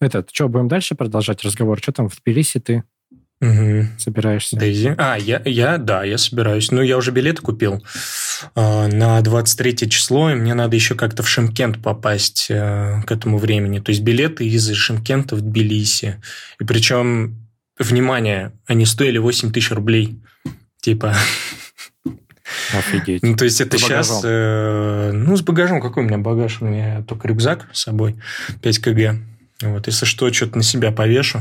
Этот, что, будем дальше продолжать разговор? Что там в Тбилиси ты Угу. собираешься? Дейзи. А, я, я, да, я собираюсь. Ну, я уже билеты купил а, на 23 число, и мне надо еще как-то в Шимкент попасть э, к этому времени. То есть билеты из Шимкента в Тбилиси. И причем, внимание, они стоили 8 тысяч рублей. Типа, Офигеть. ну, то есть это С сейчас... э, ну, с багажом. Какой у меня багаж? У меня только рюкзак с собой, 5 кг. Вот, если что, что-то на себя повешу.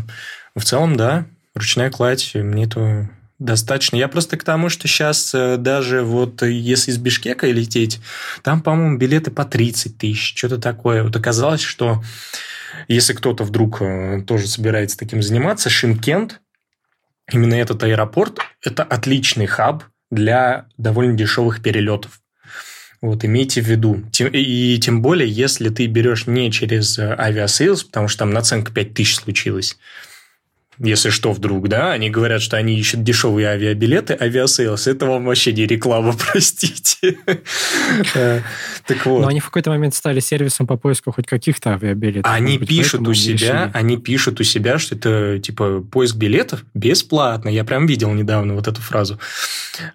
В целом, да, ручная кладь, мне этого достаточно. Я просто к тому, что сейчас даже вот э, если из Бишкека лететь, там, по-моему, билеты по 30 тысяч, что-то такое. Вот оказалось, что если кто-то вдруг э, тоже собирается таким заниматься, Шимкент, именно этот аэропорт, это отличный хаб для довольно дешевых перелетов. Вот, имейте в виду. И тем более, если ты берешь не через э, Aviasales, потому что там наценка 5000 случилась, если что, вдруг, да, они говорят, что они ищут дешевые авиабилеты, Aviasales, это вам вообще не реклама, простите. Так вот. Но они в какой-то момент стали сервисом по поиску хоть каких-то авиабилетов. Они пишут у себя, они пишут у себя, что это типа поиск билетов бесплатно. Я прям видел недавно вот эту фразу.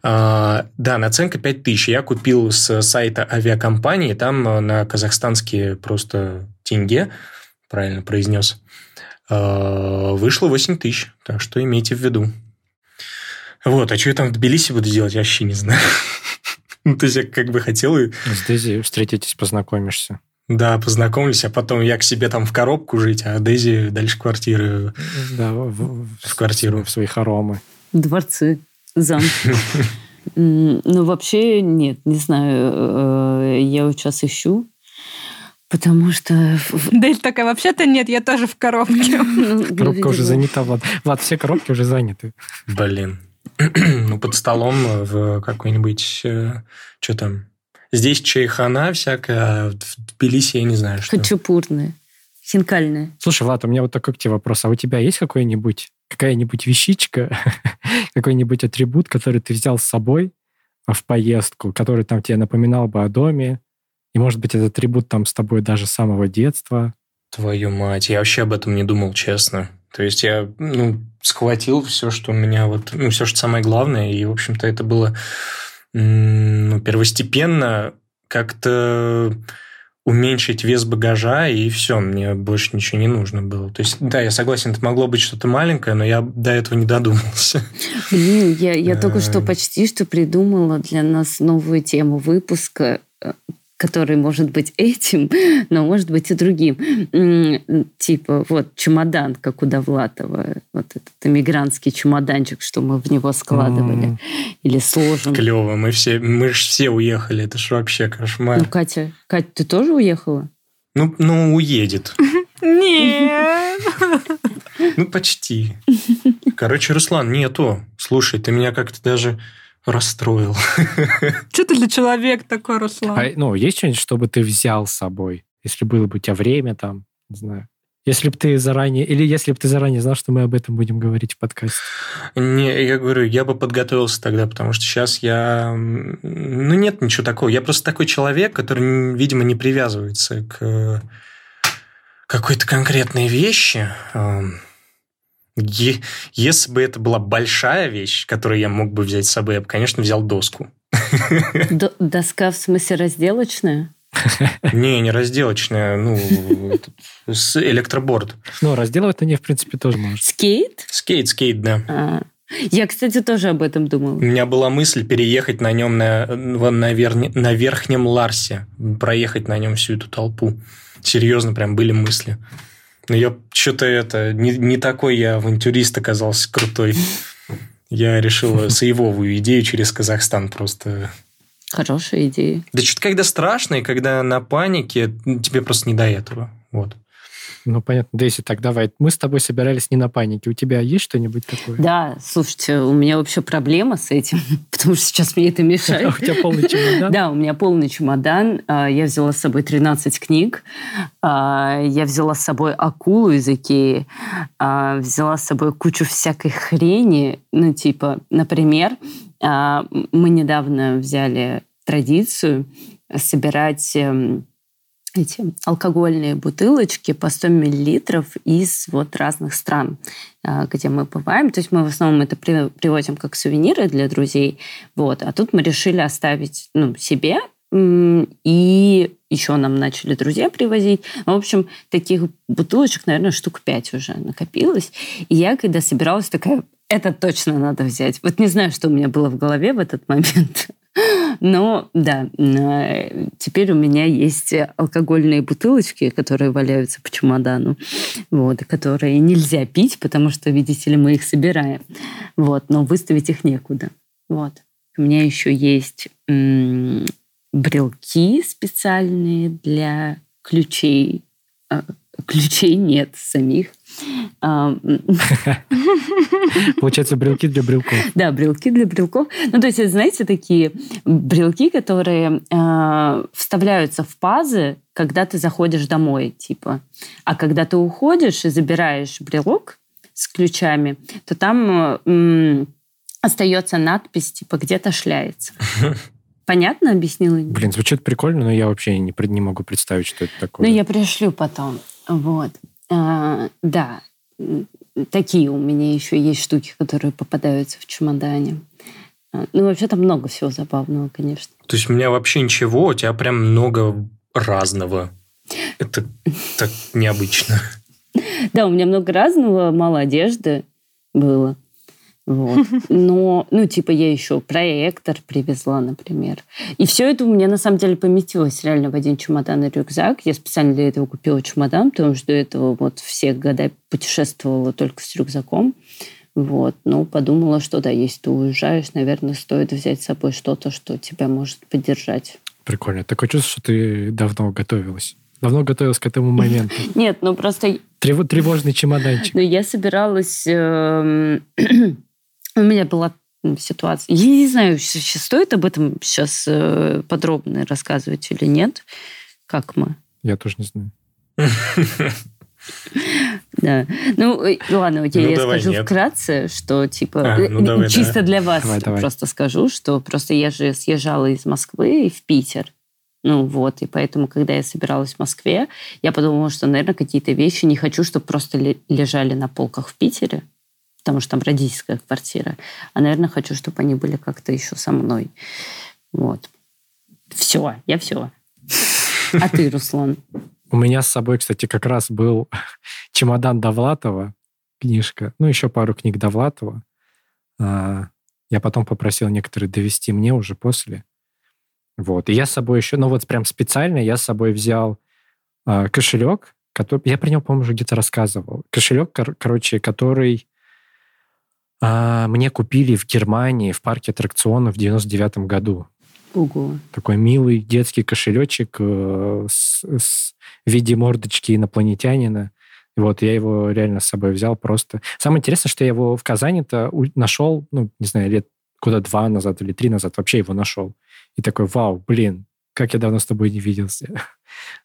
А, да, наценка 5000. Я купил с сайта авиакомпании, там э, на казахстанские просто тенге, правильно произнес, вышло 8 тысяч. Так что имейте в виду. Вот, а что я там в Тбилиси буду делать, я вообще не знаю. Ну, то есть я как бы хотел и С Дейзи встретитесь, познакомишься. да, познакомлюсь, а потом я к себе там в коробку жить, а Дейзи дальше квартиры. Да, в, В квартиру. В свои хоромы. Дворцы, замки. Ну, вообще, нет, не знаю. э, Я вот сейчас ищу, потому что... Дель такая, вообще-то нет, я тоже в коробке. ну, Коробка уже занята, Влад. Влад, все коробки уже заняты. Блин. ну, под столом в какой-нибудь... что там? Здесь чайхана всякая, а в Тбилиси я не знаю, что. Хачапурная, хинкальная. Слушай, Влад, у меня вот такой к тебе вопрос. А у тебя есть какой-нибудь, какая-нибудь вещичка, какой-нибудь атрибут, который ты взял с собой в поездку, который там тебе напоминал бы о доме? И, может быть, этот атрибут там с тобой даже с самого детства? Твою мать, я вообще об этом не думал, честно. То есть я, ну, схватил все, что у меня вот, ну, все, что самое главное, и, в общем-то, это было, ну, первостепенно как-то уменьшить вес багажа, и все, мне больше ничего не нужно было. То есть, да, я согласен, это могло быть что-то маленькое, но я до этого не додумался. Блин, я, я только что Эм. почти что придумала для нас новую тему выпуска, э, который может быть этим, но может быть и другим. Типа вот чемодан, как у Довлатова, вот этот эмигрантский чемоданчик, что мы в него складывали М. или сложим. Клево, мы все, мы же все уехали, это же вообще Ну, кошмар. Катя, Катя, ты тоже уехала? Ну, ну, уедет. Нет. Ну, почти. Короче, Руслан, нету. Слушай, ты меня как-то даже расстроил. Что ты для человека такой, Руслан? А, ну, есть что-нибудь, чтобы ты взял с собой? Если было бы у тебя время там, не знаю. Если бы ты заранее, или если бы ты заранее знал, что мы об этом будем говорить в подкасте. Не, я говорю, я бы подготовился тогда, потому что сейчас я... Ну, нет ничего такого. Я просто такой человек, который, видимо, не привязывается к какой-то конкретной вещи. Если бы это была большая вещь, которую я мог бы взять с собой, я бы, конечно, взял доску. Д- доска в смысле разделочная? Не, не разделочная, ну, электроборд. Ну, разделывать на ней, в принципе, тоже можешь. Скейт? Скейт, скейт, да. А, Я, кстати, тоже об этом думала. У меня была мысль переехать на нем на, на, на верхнем Ларсе, проехать на нем всю эту толпу. Серьезно, прям были мысли. Но я что-то это... Не, не такой я авантюрист оказался крутой. Я решил соевовую идею через Казахстан просто... Хорошая идея. Да что-то когда страшно, и когда на панике, ну, тебе просто не до этого. Вот. Ну, понятно. Дейси, так давай. Мы с тобой собирались не на панике. У тебя есть что-нибудь такое? Да, слушайте, у меня вообще проблема с этим, потому что сейчас мне это мешает. У тебя полный чемодан? Да, у меня полный чемодан. А, Я взяла с собой 13 книг. А, Я взяла с собой акулу из Икеи. А, Взяла с собой кучу всякой хрени. Ну, типа, например, мы недавно взяли традицию собирать эм, эти алкогольные бутылочки по 100 миллилитров из вот разных стран, а, где мы бываем. То есть мы в основном это привозим как сувениры для друзей. Вот. А тут мы решили оставить ну, себе и еще нам начали друзья привозить. В общем, таких бутылочек, наверное, штук пять уже накопилось. И я, когда собиралась, такая, это точно надо взять. Вот не знаю, что у меня было в голове в этот момент. Но да, теперь у меня есть алкогольные бутылочки, которые валяются по чемодану, вот, которые нельзя пить, потому что, видите ли, мы их собираем. Вот, но выставить их некуда. Вот. У меня еще есть брелки специальные для ключей. А, ключей нет самих. А, Получается, брелки для брелков. Да, брелки для брелков. Ну, то есть, знаете, такие брелки, которые э, вставляются в пазы, когда ты заходишь домой, типа. А когда ты уходишь и забираешь брелок с ключами, то там э, остается надпись, типа, где-то шляется. Понятно объяснила? Блин, звучит прикольно, но я вообще не, не могу представить, что это такое. Ну, я пришлю потом. Вот. А, да, такие у меня еще есть штуки, которые попадаются в чемодане. А, ну, вообще там много всего забавного, конечно. То есть у меня вообще ничего, у тебя прям много разного. Это так необычно. Да, у меня много разного, мало одежды было. Вот. Но, ну, типа, я еще проектор привезла, например. И все это у меня, на самом деле, поместилось реально в один чемодан и рюкзак. Я специально для этого купила чемодан, потому что до этого вот все года путешествовала только с рюкзаком. Вот. Ну, подумала, что да, если ты уезжаешь, наверное, стоит взять с собой что-то, что тебя может поддержать. Прикольно. Такое чувство, что ты давно готовилась. Давно готовилась к этому моменту. Нет, ну просто... Тревожный чемоданчик. Ну, я собиралась эм, у меня была ситуация. Я не знаю, стоит об этом сейчас э, подробно рассказывать или нет. Как мы? Я тоже не знаю. Да. Ну, э, ладно, окей, ну, я скажу нет. вкратце, что, типа, а, ну, э, давай, чисто давай. для вас давай, давай. просто скажу, что просто я же съезжала из Москвы в Питер. Ну вот, и поэтому, когда я собиралась в Москве, я подумала, что, наверное, какие-то вещи не хочу, чтобы просто лежали на полках в Питере потому что там родительская квартира. А, наверное, хочу, чтобы они были как-то еще со мной. Вот. Все, я все. А ты, Руслан? У меня с собой, кстати, как раз был чемодан Довлатова, книжка, ну, еще пару книг Довлатова. А, я потом попросил некоторые довести мне уже после. Вот. И я с собой еще, ну вот прям специально я с собой взял а, кошелек, который, я про него, по-моему, уже где-то рассказывал. Кошелек, кор- короче, который а, мне купили в Германии в парке аттракционов в 99 году. Ого. Такой милый детский кошелечек э, с, с, в виде мордочки инопланетянина. И вот я его реально с собой взял просто. Самое интересное, что я его в Казани-то нашел, ну, не знаю, лет куда два назад или три назад вообще его нашел. И такой, вау, блин, как я давно с тобой не виделся.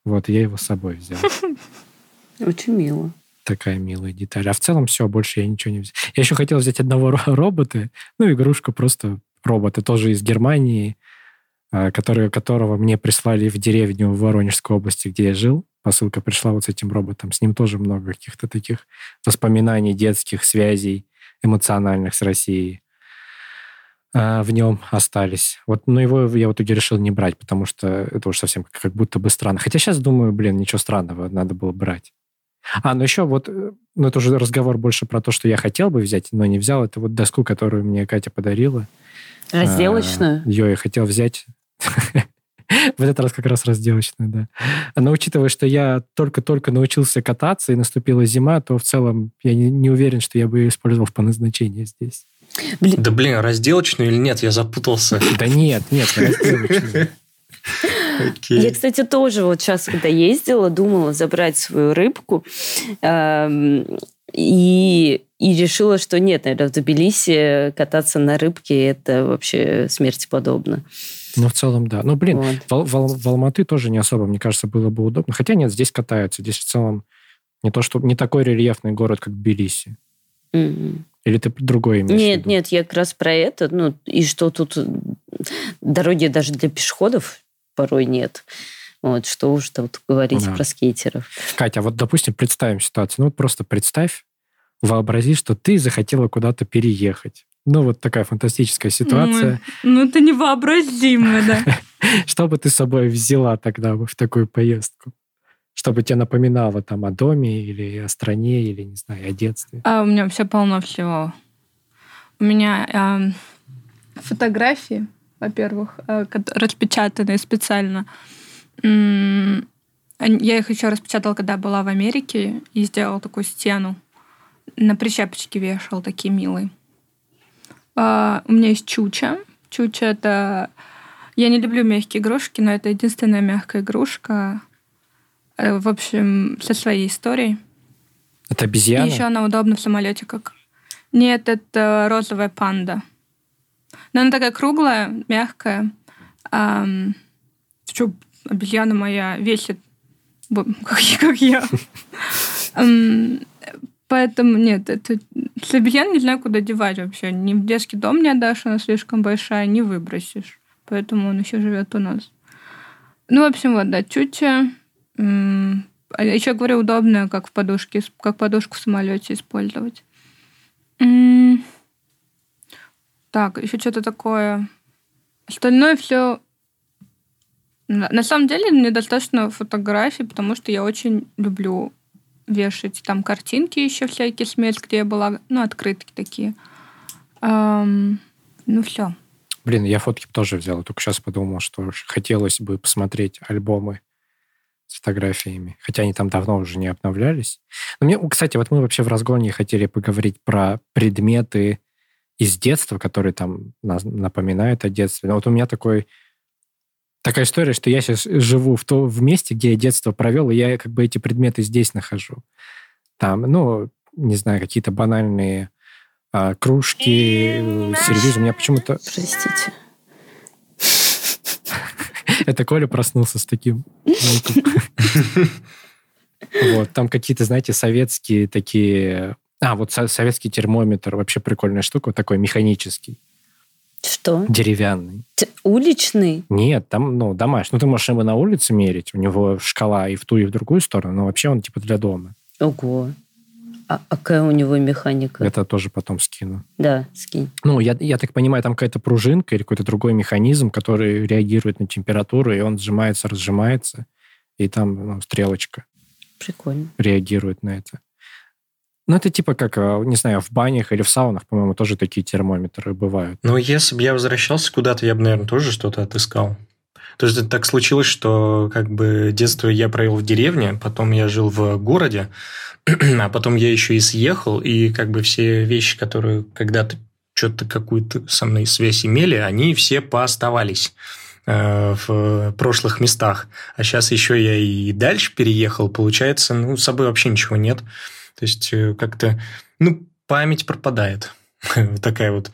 Вот, я его с собой взял. Очень мило такая милая деталь. А в целом все, больше я ничего не взял. Я еще хотел взять одного робота, ну, игрушка просто робота, тоже из Германии, а, который, которого мне прислали в деревню в Воронежской области, где я жил. Посылка пришла вот с этим роботом. С ним тоже много каких-то таких воспоминаний, детских связей, эмоциональных с Россией а, в нем остались. Вот, но его я в итоге решил не брать, потому что это уж совсем как будто бы странно. Хотя сейчас думаю, блин, ничего странного, надо было брать. А, ну еще вот, э, ну это уже разговор больше про то, что я хотел бы взять, но не взял. Это вот доску, которую мне Катя подарила. Разделочную? А, ее я хотел взять. В этот раз как раз разделочную, да. Но учитывая, что я только-только научился кататься и наступила зима, то в целом я не, не уверен, что я бы ее использовал по назначению здесь. Блин. Да блин, разделочную или нет? Я запутался. Да нет, нет, разделочную. Okay. Я, кстати, тоже вот сейчас, когда ездила, думала забрать свою рыбку. Эм, и, и решила, что нет, наверное, в Тбилиси кататься на рыбке это вообще смерти подобно. Ну, в целом, да. Ну, блин, вот. в, в, в Алматы тоже не особо, мне кажется, было бы удобно. Хотя нет, здесь катаются. Здесь в целом не то, что не такой рельефный город, как Тбилиси. Mm-hmm. Или ты другое имеешь Нет, нет, я как раз про это. Ну, и что тут дороги даже для пешеходов порой нет. Вот, что уж тут говорить Да. про скейтеров. Катя, а вот, допустим, представим ситуацию. Ну, вот просто представь, вообрази, что ты захотела куда-то переехать. Ну, вот такая фантастическая ситуация. Ну, это невообразимо, да. Что бы ты с собой взяла тогда в такую поездку? Чтобы тебе напоминало там о доме или о стране, или, не знаю, о детстве. А у меня вообще полно всего. У меня эм, фотографии, во-первых, э, распечатанные специально. Я их еще распечатала, когда была в Америке, и сделала такую стену. На прищепочке вешал, такие милые. А, У меня есть чуча. Чуча — это... Я не люблю мягкие игрушки, но это единственная мягкая игрушка. Э, В общем, со своей историей. Это И обезьяна? еще она удобна в самолете как. Нет, это розовая панда. Но она такая круглая, мягкая. Ам, чё, обезьяна моя весит как, как я. Поэтому нет, это с обезьян не знаю, куда девать вообще. Ни в детский дом не отдашь, она слишком большая, не выбросишь. Поэтому он еще живет у нас. Ну, в общем, вот, да, чуча. Еще говорю, удобно, как в подушке, как подушку в самолете использовать. Так, еще что-то такое. Остальное все. На самом деле мне достаточно фотографий, потому что я очень люблю вешать там картинки еще всякие с мест, где я была, ну, открытки такие. Ам, ну, все. Блин, я фотки тоже взял. Только сейчас подумал, что хотелось бы посмотреть альбомы с фотографиями. Хотя они там давно уже не обновлялись. Но мне, кстати, вот мы вообще в разгоне хотели поговорить про предметы из детства, которые там нас напоминают о детстве. Но вот у меня такой такая история, что я сейчас живу в, то, в месте, где я детство провел, и я как бы эти предметы здесь нахожу. Там, ну, не знаю, какие-то банальные а, кружки, э, сервизы. У меня почему-то... Простите. Это Коля проснулся с таким. Вот, там какие-то, знаете, советские такие... А, вот со- советский термометр, вообще прикольная штука, такой механический, Что? деревянный. Т- Уличный? Нет, там, ну, домашний. Ну, ты можешь его на улице мерить, у него шкала и в ту, и в другую сторону, но вообще он типа для дома. Ого. А, а какая у него механика? Это тоже потом скину. Да, скинь. Ну, я, я так понимаю, там какая-то пружинка или какой-то другой механизм, который реагирует на температуру, и он сжимается, разжимается, и там ну, стрелочка. Прикольно. реагирует на это. Ну, это типа как, э, не знаю, в банях или в саунах, по-моему, тоже такие термометры бывают. Ну, если бы я возвращался куда-то, я бы, наверное, тоже что-то отыскал. То есть это так случилось, что как бы детство я провел в деревне, потом я жил в городе, а потом я еще и съехал, и как бы все вещи, которые когда-то что-то какую-то со мной связь имели, они все пооставались э, в прошлых местах. А сейчас еще я и дальше переехал, получается, ну, с собой вообще ничего нет. То есть э, как-то, ну, память пропадает. Вот Такая вот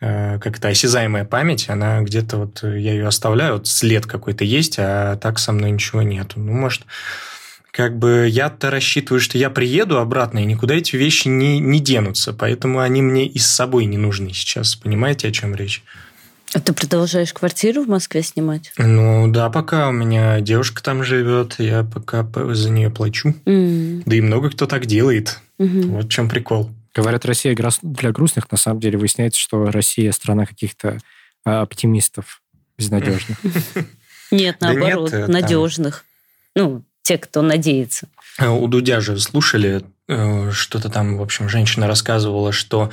э, как-то осязаемая память, она где-то вот, э, я ее оставляю, вот след какой-то есть, а так со мной ничего нет. Ну, может, как бы я-то рассчитываю, что я приеду обратно, и никуда эти вещи не, не денутся, поэтому они мне и с собой не нужны сейчас. Понимаете, о чем речь? А ты продолжаешь квартиру в Москве снимать? Ну, да, пока у меня девушка там живет, я пока за нее плачу. М, Да и много кто так делает. мгм. Вот в чем прикол. Говорят, Россия для грустных, на самом деле выясняется, что Россия страна каких-то а, оптимистов безнадежных. Нет, наоборот, э, надежных. Ну, те, кто надеется. А У Дудя же слушали, э, что-то там, в общем, женщина рассказывала, что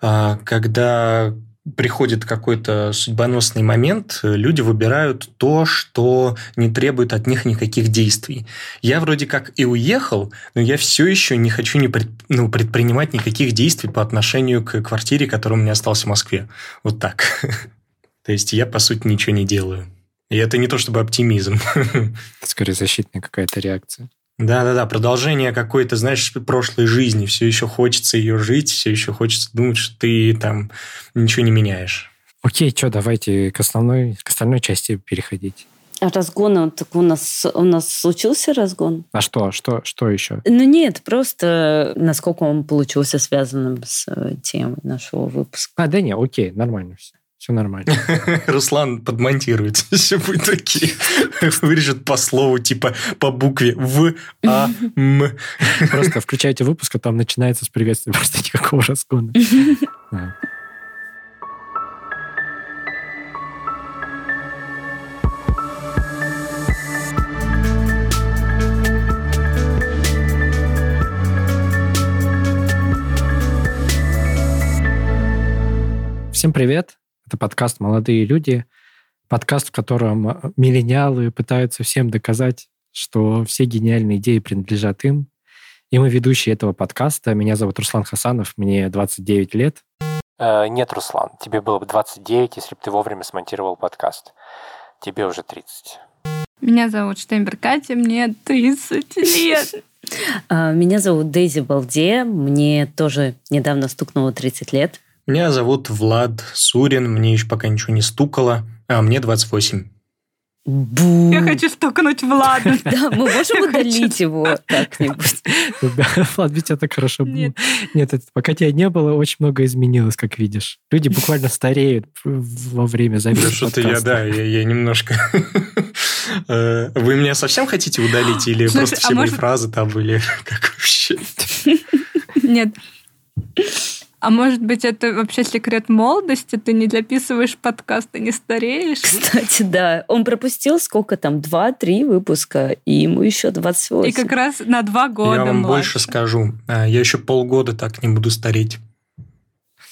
а, когда приходит какой-то судьбоносный момент, э, люди выбирают то, что не требует от них никаких действий. Я вроде как и уехал, но я все еще не хочу не пред- ну, предпринимать никаких действий по отношению к квартире, которая у меня осталась в Москве. Вот так. То есть я, по сути, ничего не делаю. И это не то чтобы оптимизм. Это скорее защитная какая-то реакция. Да-да-да, продолжение какой-то, знаешь, прошлой жизни. Все еще хочется ее жить, все еще хочется думать, что ты там ничего не меняешь. Окей, что, давайте к основной, к остальной части переходить. А разгон, он так у нас, у нас случился разгон? А что, что, что еще? Ну нет, просто насколько он получился связанным с э, темой нашего выпуска. А, да не, окей, нормально все. Все нормально. Руслан подмонтирует, все будет такие. Вырежет по слову, типа по букве В, А, М. Просто включайте выпуск, а там начинается с приветствия. Просто никакого разгона. Всем привет. Это подкаст «Молодые люди». Подкаст, в котором э, миллениалы пытаются всем доказать, что все гениальные идеи принадлежат им. И мы ведущие этого подкаста. Меня зовут Руслан Хасанов, мне 29 лет. Э, нет, Руслан, тебе было бы 29, если бы ты вовремя смонтировал подкаст. Тебе уже 30. Меня зовут Штейнберг Катя, мне 30 лет. А, Меня зовут Дейзи Балде, мне тоже недавно стукнуло 30 лет. Меня зовут Влад Сурин, мне еще пока ничего не стукало, а мне 28. Бу. Я хочу стукнуть Влада. Да, мы можем удалить его как-нибудь. Да, Влад, ведь это хорошо было. Нет. Пока тебя не было, очень много изменилось, как видишь. Люди буквально стареют во время Да записи что-то я, да, я, немножко... Э, Вы меня совсем хотите удалить или просто а все мои фразы там были? Как вообще? Нет. А может быть, это вообще секрет молодости? Ты не записываешь подкаст, ты не стареешь? Кстати, да, он пропустил сколько там, два-три выпуска, и ему еще 28. И как раз на два года Я вам младше. больше скажу. А, Я еще полгода так не буду стареть.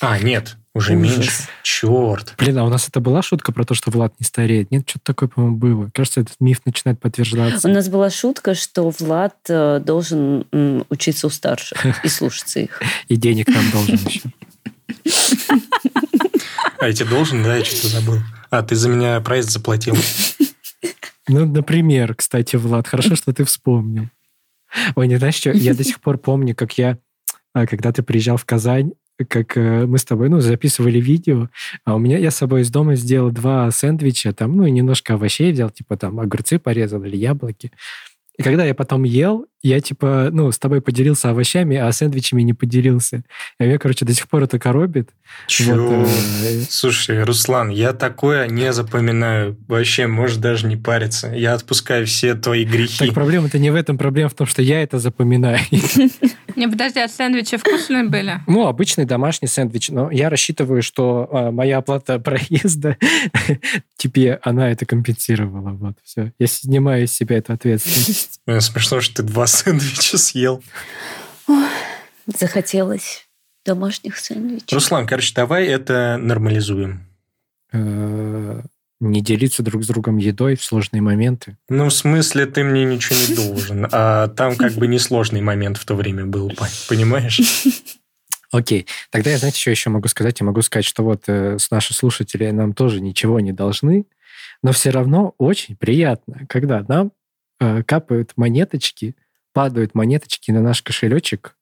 А, нет, уже Ужас. меньше. Черт. Блин, а у нас это была шутка про то, что Влад не стареет? Нет, что-то такое, по-моему, было. Кажется, этот миф начинает У подтверждаться. нас была шутка, что Влад э, должен учиться у старших и слушаться их. И денег нам должен еще. А я тебе должен, да, я что-то забыл. А, ты за меня проезд заплатил. Ну, например, кстати, Влад, хорошо, что ты вспомнил. Ой, не знаешь что, я до сих пор помню, как я, а, когда ты приезжал в Казань, как э, мы с тобой, ну, записывали видео, а у меня, я с собой из дома сделал два сэндвича, там, ну, и немножко овощей взял, типа там огурцы порезал или яблоки. И когда я потом ел, я, типа, ну, с тобой поделился овощами, а сэндвичами не поделился. И меня, короче, до сих пор это коробит. Чё? Вот, э, Слушай, Руслан, я такое не запоминаю. Вообще, можешь даже не париться. Я отпускаю все твои грехи. Так проблема-то не в этом, проблема в том, что я это запоминаю. Не, подожди, а сэндвичи вкусные были? Ну, обычный домашний сэндвич. Но я рассчитываю, что а, моя оплата проезда тебе она это компенсировала. Вот, все. Я снимаю из себя эту ответственность. Э, Смешно, что ты два сэндвича съел. Захотелось домашних сэндвичей. Руслан, короче, давай это нормализуем. Э, Не делиться друг с другом едой в сложные моменты. Ну, в смысле, ты мне ничего не должен. А там как бы несложный момент в то время был, пон- понимаешь? Окей. Тогда я, знаете, что еще могу сказать? Я могу сказать, что вот э, с наши слушатели нам тоже ничего не должны, но все равно очень приятно, когда нам э, капают монеточки, падают монеточки на наш кошелечек,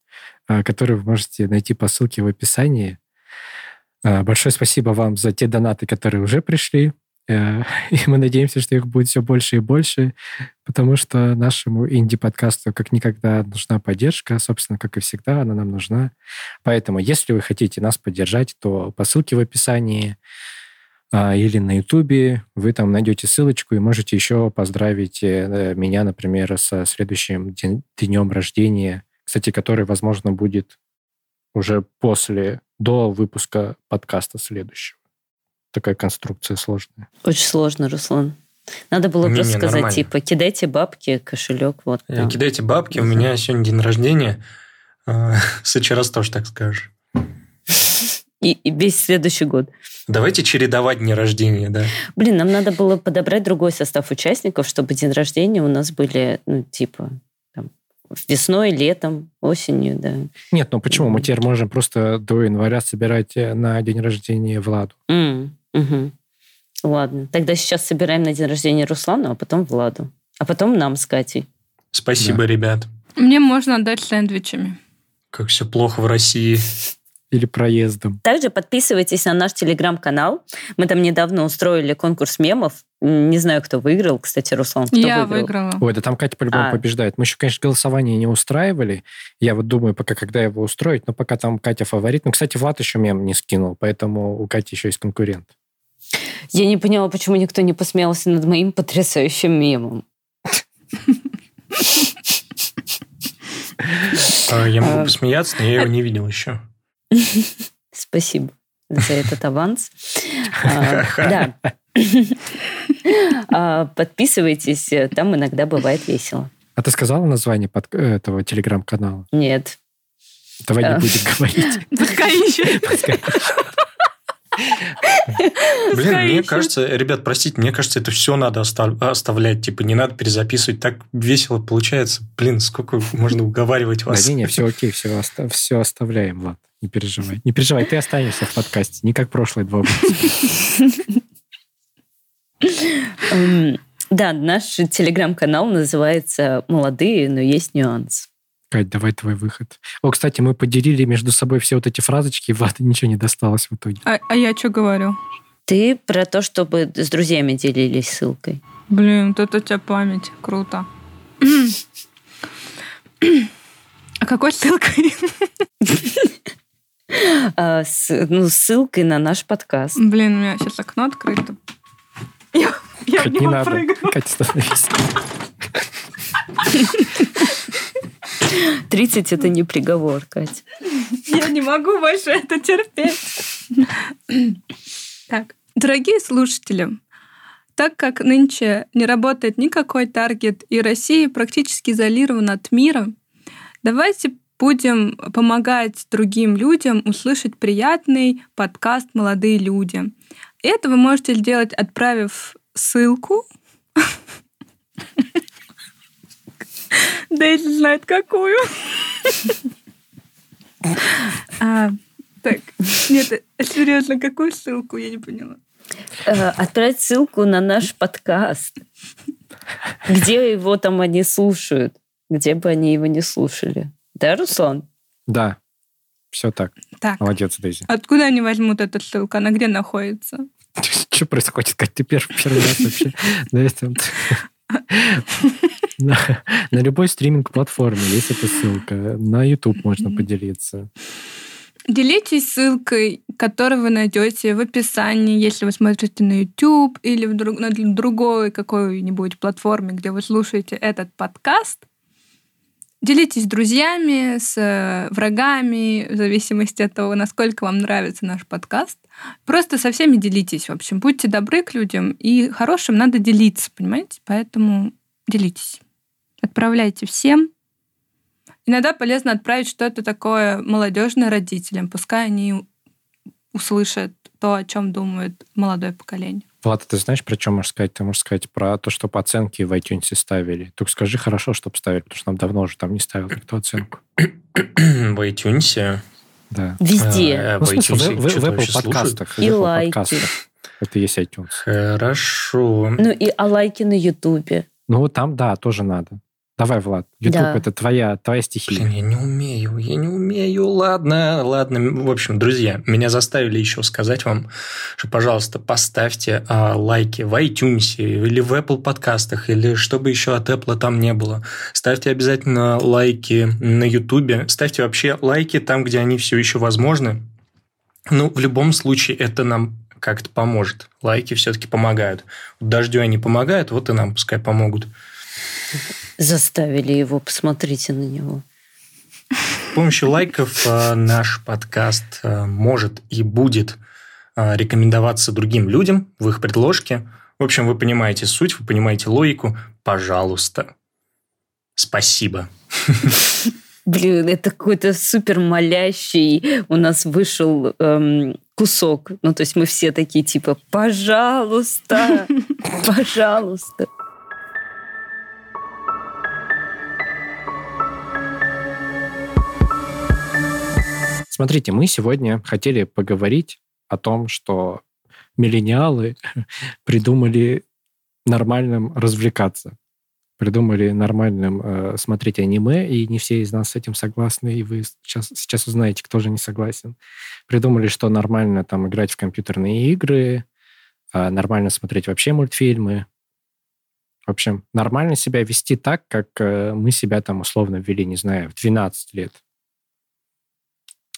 э, который вы можете найти по ссылке в описании. Э, большое спасибо вам за те донаты, которые уже пришли. Э, И мы надеемся, что их будет все больше и больше, потому что нашему инди-подкасту как никогда нужна поддержка, собственно, как и всегда, она нам нужна. Поэтому, если вы хотите нас поддержать, то по ссылке в описании а, или на Ютубе вы там найдете ссылочку и можете еще поздравить э, меня, например, со следующим день- днем рождения, кстати, который, возможно, будет уже после, до выпуска подкаста следующего. Такая конструкция сложная. Очень сложно, Руслан. Надо было Не-не, просто сказать, нормально. типа, кидайте бабки, кошелек, вот. Э, там. Кидайте бабки, у меня сегодня день рождения. А, следующий раз тоже так скажешь. И, и весь следующий год. Давайте чередовать дни рождения, да. Блин, нам надо было подобрать другой состав участников, чтобы день рождения у нас были, ну, типа, там, весной, летом, осенью, да. Нет, ну почему? Мы теперь можем просто до января собирать э, на день рождения Владу. М, мгм. Ладно, тогда сейчас собираем на день рождения Руслану, а потом Владу. А потом нам с Катей. Спасибо, ребят. Мне можно отдать сэндвичами. Как все плохо в России. Или проездом. Также подписывайтесь на наш телеграм-канал. Мы там недавно устроили конкурс мемов. Не знаю, кто выиграл. Кстати, Руслан, кто Я выиграл? выиграла. Ой, да там Катя по-любому А. побеждает. Мы еще, конечно, голосование не устраивали. Я вот думаю, пока когда его устроить, но пока там Катя фаворит. Ну, кстати, Влад еще мем не скинул, поэтому у Кати еще есть конкурент. Я не поняла, почему никто не посмеялся над моим потрясающим мемом. А, Я могу А. посмеяться, но я его не видел еще. Спасибо за этот аванс. А, Да. А, Подписывайтесь, там иногда бывает весело. А ты сказала название под- этого телеграм-канала? Нет. Давай А. не будем говорить. Ищет. Пускай. Блин, мне кажется, ребят, простите, мне кажется, это все надо остав- оставлять. Типа, не надо перезаписывать. Так весело получается. Блин, сколько можно уговаривать Да вас. не, не, все окей, все, оставляем, Влад. Не переживай. Не переживай, ты останешься в подкасте. Не как прошлые два выпуска. М, Да, наш телеграм-канал называется «Молодые, но есть нюанс». Кать, давай твой выход. О, кстати, мы поделили между собой все вот эти фразочки, и Влада ничего не досталось в итоге. А, а я что говорю? Ты про то, чтобы с друзьями делились ссылкой. Блин, вот это у тебя память. Круто. А какой ссылкой? А, с- ну, ссылкой на наш подкаст. Блин, у меня сейчас окно открыто. Я, я в Кать, не него надо. прыгаю. Катя, остановись. 30 это не приговор, Катя. Я не могу больше это терпеть. Так, дорогие слушатели, так как нынче не работает никакой таргет и Россия практически изолирована от мира, давайте будем помогать другим людям услышать приятный подкаст «Молодые люди». Это вы можете сделать, отправив ссылку. Дейзи знает какую. А, Так, нет, серьезно, какую ссылку? Я не поняла. Э, Отправить ссылку на наш подкаст. Где его там они слушают? Где бы они его не слушали? Да, Руслан? Да, все так. Так, Молодец, Дейзи. откуда они возьмут эту ссылку? Она где находится? Что происходит, Кать? Ты первый, первый раз вообще на этом... На, на любой стриминг-платформе есть эта ссылка. На YouTube можно поделиться. Делитесь ссылкой, которую вы найдете в описании, если вы смотрите на YouTube или в друг- на другой какой-нибудь платформе, где вы слушаете этот подкаст. Делитесь с друзьями, с э, врагами, в зависимости от того, насколько вам нравится наш подкаст. Просто со всеми делитесь, в общем. Будьте добры к людям, и хорошим надо делиться, понимаете? Поэтому делитесь. Отправляйте всем. Иногда полезно отправить что-то такое молодежное родителям. Пускай они услышат то, о чем думает молодое поколение. Влад, ты знаешь, про что можешь сказать? Ты можешь сказать про то, что оценки в iTunes ставили. Только скажи хорошо, чтобы ставили, потому что нам давно уже там не ставил никто оценку. В iTunes. Да. Везде. э, Ну, в смысле, iTunes в- Apple подкастах. в И Apple лайки. подкастах. Это и есть iTunes. Хорошо. Ну и а лайки на Ютубе. Ну, вот там, да, тоже надо. Давай, Влад. YouTube Да. это твоя, твоя стихия. Блин, я не умею, я не умею. Ладно, ладно. В общем, друзья, меня заставили еще сказать вам, что, пожалуйста, поставьте а, лайки в iTunes или в Apple подкастах, или что бы еще от Apple там не было. Ставьте обязательно лайки на YouTube. Ставьте вообще лайки там, где они все еще возможны. Ну, в любом случае, это нам как-то поможет. Лайки все-таки помогают. Дождю они помогают, вот и нам пускай помогут. Заставили его, посмотрите на него. С помощью лайков э, наш подкаст э, может и будет э, рекомендоваться другим людям в их предложке. В общем, вы понимаете суть, вы понимаете логику. Пожалуйста. Спасибо. Блин, это какой-то супер молящий у нас вышел эм, кусок. Ну, то есть мы все такие типа, пожалуйста, пожалуйста. Смотрите, мы сегодня хотели поговорить о том, что миллениалы придумали нормальным развлекаться. Придумали нормальным э, смотреть аниме, и не все из нас с этим согласны, и вы сейчас, сейчас узнаете, кто же не согласен. Придумали, что нормально там играть в компьютерные игры, э, нормально смотреть вообще мультфильмы. В общем, нормально себя вести так, как э, мы себя там условно ввели, не знаю, в 12 лет.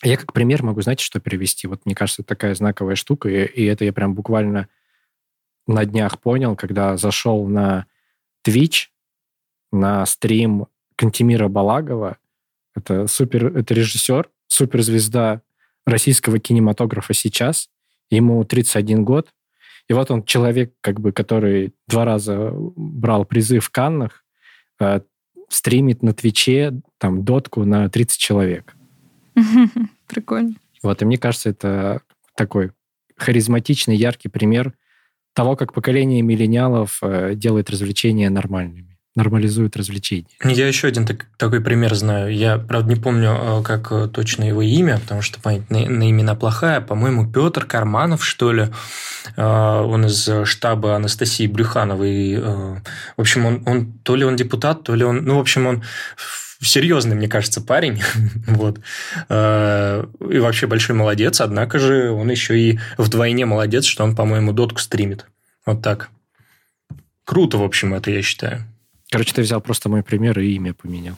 Я как пример могу, знаете, что привести? Вот мне кажется, такая знаковая штука, и, и это я прям буквально на днях понял, когда зашел на Twitch, на стрим Кантимира Балагова. Это супер, это режиссер, суперзвезда российского кинематографа сейчас. Ему 31 год. И вот он человек, как бы, который два раза брал призы в Каннах, э, стримит на Твиче там дотку на 30 человек. Прикольно. Вот, и мне кажется, это такой харизматичный, яркий пример того, как поколение миллениалов э, делает развлечения нормальными нормализует развлечения. Я еще один так, такой пример знаю. Я, правда, не помню, э, как э, точно его имя, потому что память на, на имена плохая. По-моему, Петр Карманов, что ли. Он из штаба Анастасии Брюхановой. В общем, он, он то ли он депутат, то ли он... Ну, в общем, он серьезный, мне кажется, парень. вот. И вообще большой молодец. Однако же он еще и вдвойне молодец, что он, по-моему, дотку стримит. Вот так. Круто, в общем, это я считаю. Короче, ты взял просто мой пример и имя поменял.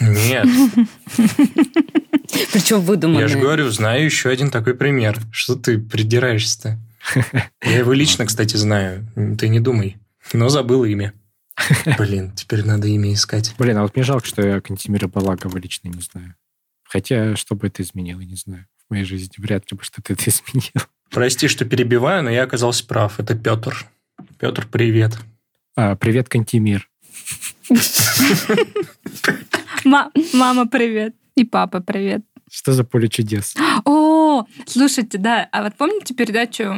Нет. Причем выдуманное. Я же говорю, знаю еще один такой пример. Что ты придираешься-то? Я его лично, кстати, знаю. Ты не думай. Но забыл имя. Блин, теперь надо имя искать. Блин, а вот мне жалко, что я Кантимира Балагова лично не знаю. Хотя, что бы это изменило, не знаю. В моей жизни вряд ли бы что-то это изменило. Прости, что перебиваю, но я оказался прав. Это Петр. Петр, привет. А, привет, Кантимир. Мама, привет. И папа, привет. Что за поле чудес? О, слушайте, да, а вот помните передачу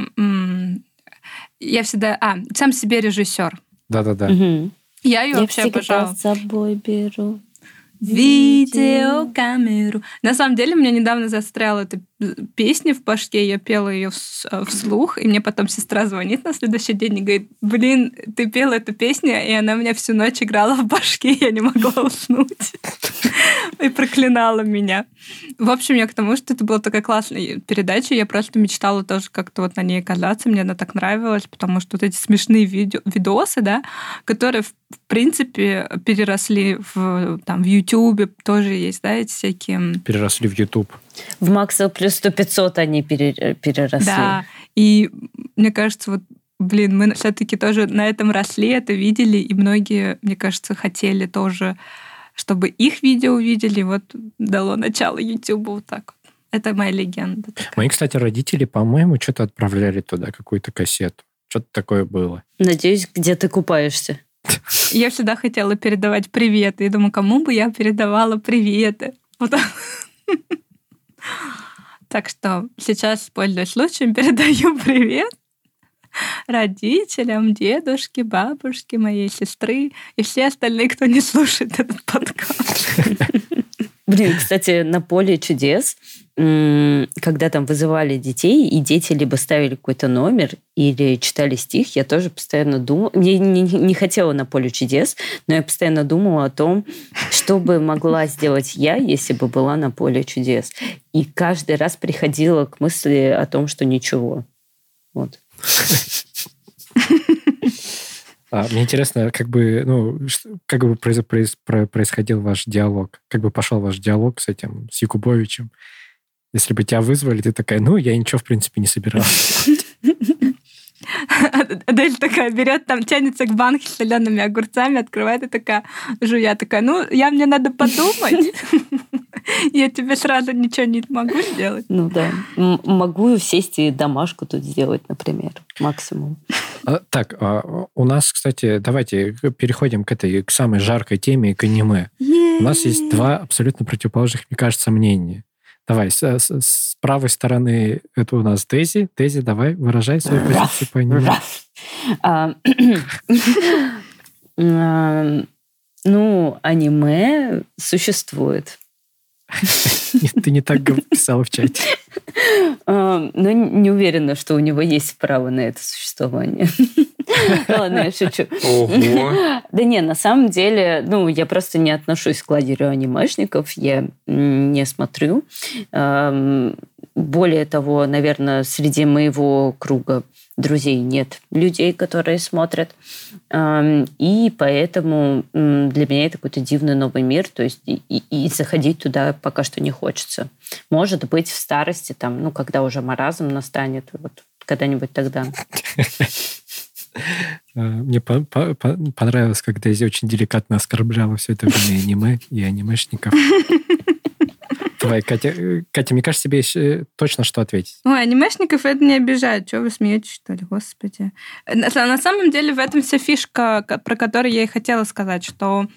«Я всегда...» А, «Сам себе режиссер». Да-да-да. Я ее вообще обожала. с собой беру видеокамеру. На самом деле, мне недавно застряла эта песня в башке, я пела ее э, вслух, и мне потом сестра звонит на следующий день и говорит, блин, ты пела эту песню, и она меня всю ночь играла в башке, я не могла уснуть. И проклинала меня. В общем, я к тому, что это была такая классная передача, я просто мечтала тоже как-то вот на ней оказаться, мне она так нравилась, потому что вот эти смешные видео, видосы, да, которые, в принципе, переросли в, там, в YouTube, тоже есть, да, эти всякие... Переросли в YouTube. В Максвелл плюс 100-500 они переросли. Да, и мне кажется, вот блин, мы все-таки тоже на этом росли, это видели, и многие, мне кажется, хотели тоже, чтобы их видео увидели. Вот дало начало YouTube вот так вот. Это моя легенда. Такая. Мои, кстати, родители, по-моему, что-то отправляли туда, какую-то кассету. Что-то такое было. Надеюсь, где ты купаешься. Я всегда хотела передавать приветы. И думаю, кому бы я передавала приветы? Вот так что сейчас, пользуясь случаем, передаю привет родителям, дедушке, бабушке, моей сестры и все остальные, кто не слушает этот подкаст. Блин, кстати, на поле чудес когда там вызывали детей, и дети либо ставили какой-то номер, или читали стих, я тоже постоянно думала... Я не, не хотела на поле чудес, но я постоянно думала о том, что бы могла сделать я, если бы была на поле чудес. И каждый раз приходила к мысли о том, что ничего. Вот. А, мне интересно, как бы, ну, как бы происходил ваш диалог, как бы пошел ваш диалог с этим, с Якубовичем. Если бы тебя вызвали, ты такая, ну, я ничего, в принципе, не собиралась. Адель такая берет, там тянется к банке с солеными огурцами, открывает и такая, жуя такая, ну, я мне надо подумать. Я тебе сразу ничего не могу сделать. Ну да. Могу сесть и домашку тут сделать, например, максимум. А, так, а, у нас, кстати, давайте переходим к этой, к самой жаркой теме, к аниме. У нас есть два абсолютно противоположных, мне кажется, мнения. Давай, с, с, с правой стороны это у нас Тези. Тези, давай, выражай свою позицию по аниме. А, ну, аниме существует. Ты не так писала в чате. Но не уверена, что у него есть право на это существование. Ладно, я шучу. Да не, на самом деле, ну, я просто не отношусь к лагерю анимешников, я не смотрю. Более того, наверное, среди моего круга друзей нет людей, которые смотрят. И поэтому для меня это какой-то дивный новый мир, то есть и, и заходить туда пока что не хочется. Может быть, в старости, там, ну, когда уже маразм настанет, вот когда-нибудь тогда. Э, мне по- по- по- понравилось, как Дейзи очень деликатно оскорбляла все это время аниме и анимешников. Давай, Катя, э, Катя, мне кажется, тебе э, точно что ответить. Ой, анимешников это не обижает. Чего вы смеетесь, что ли? Господи. На, на самом деле в этом вся фишка, про которую я и хотела сказать, что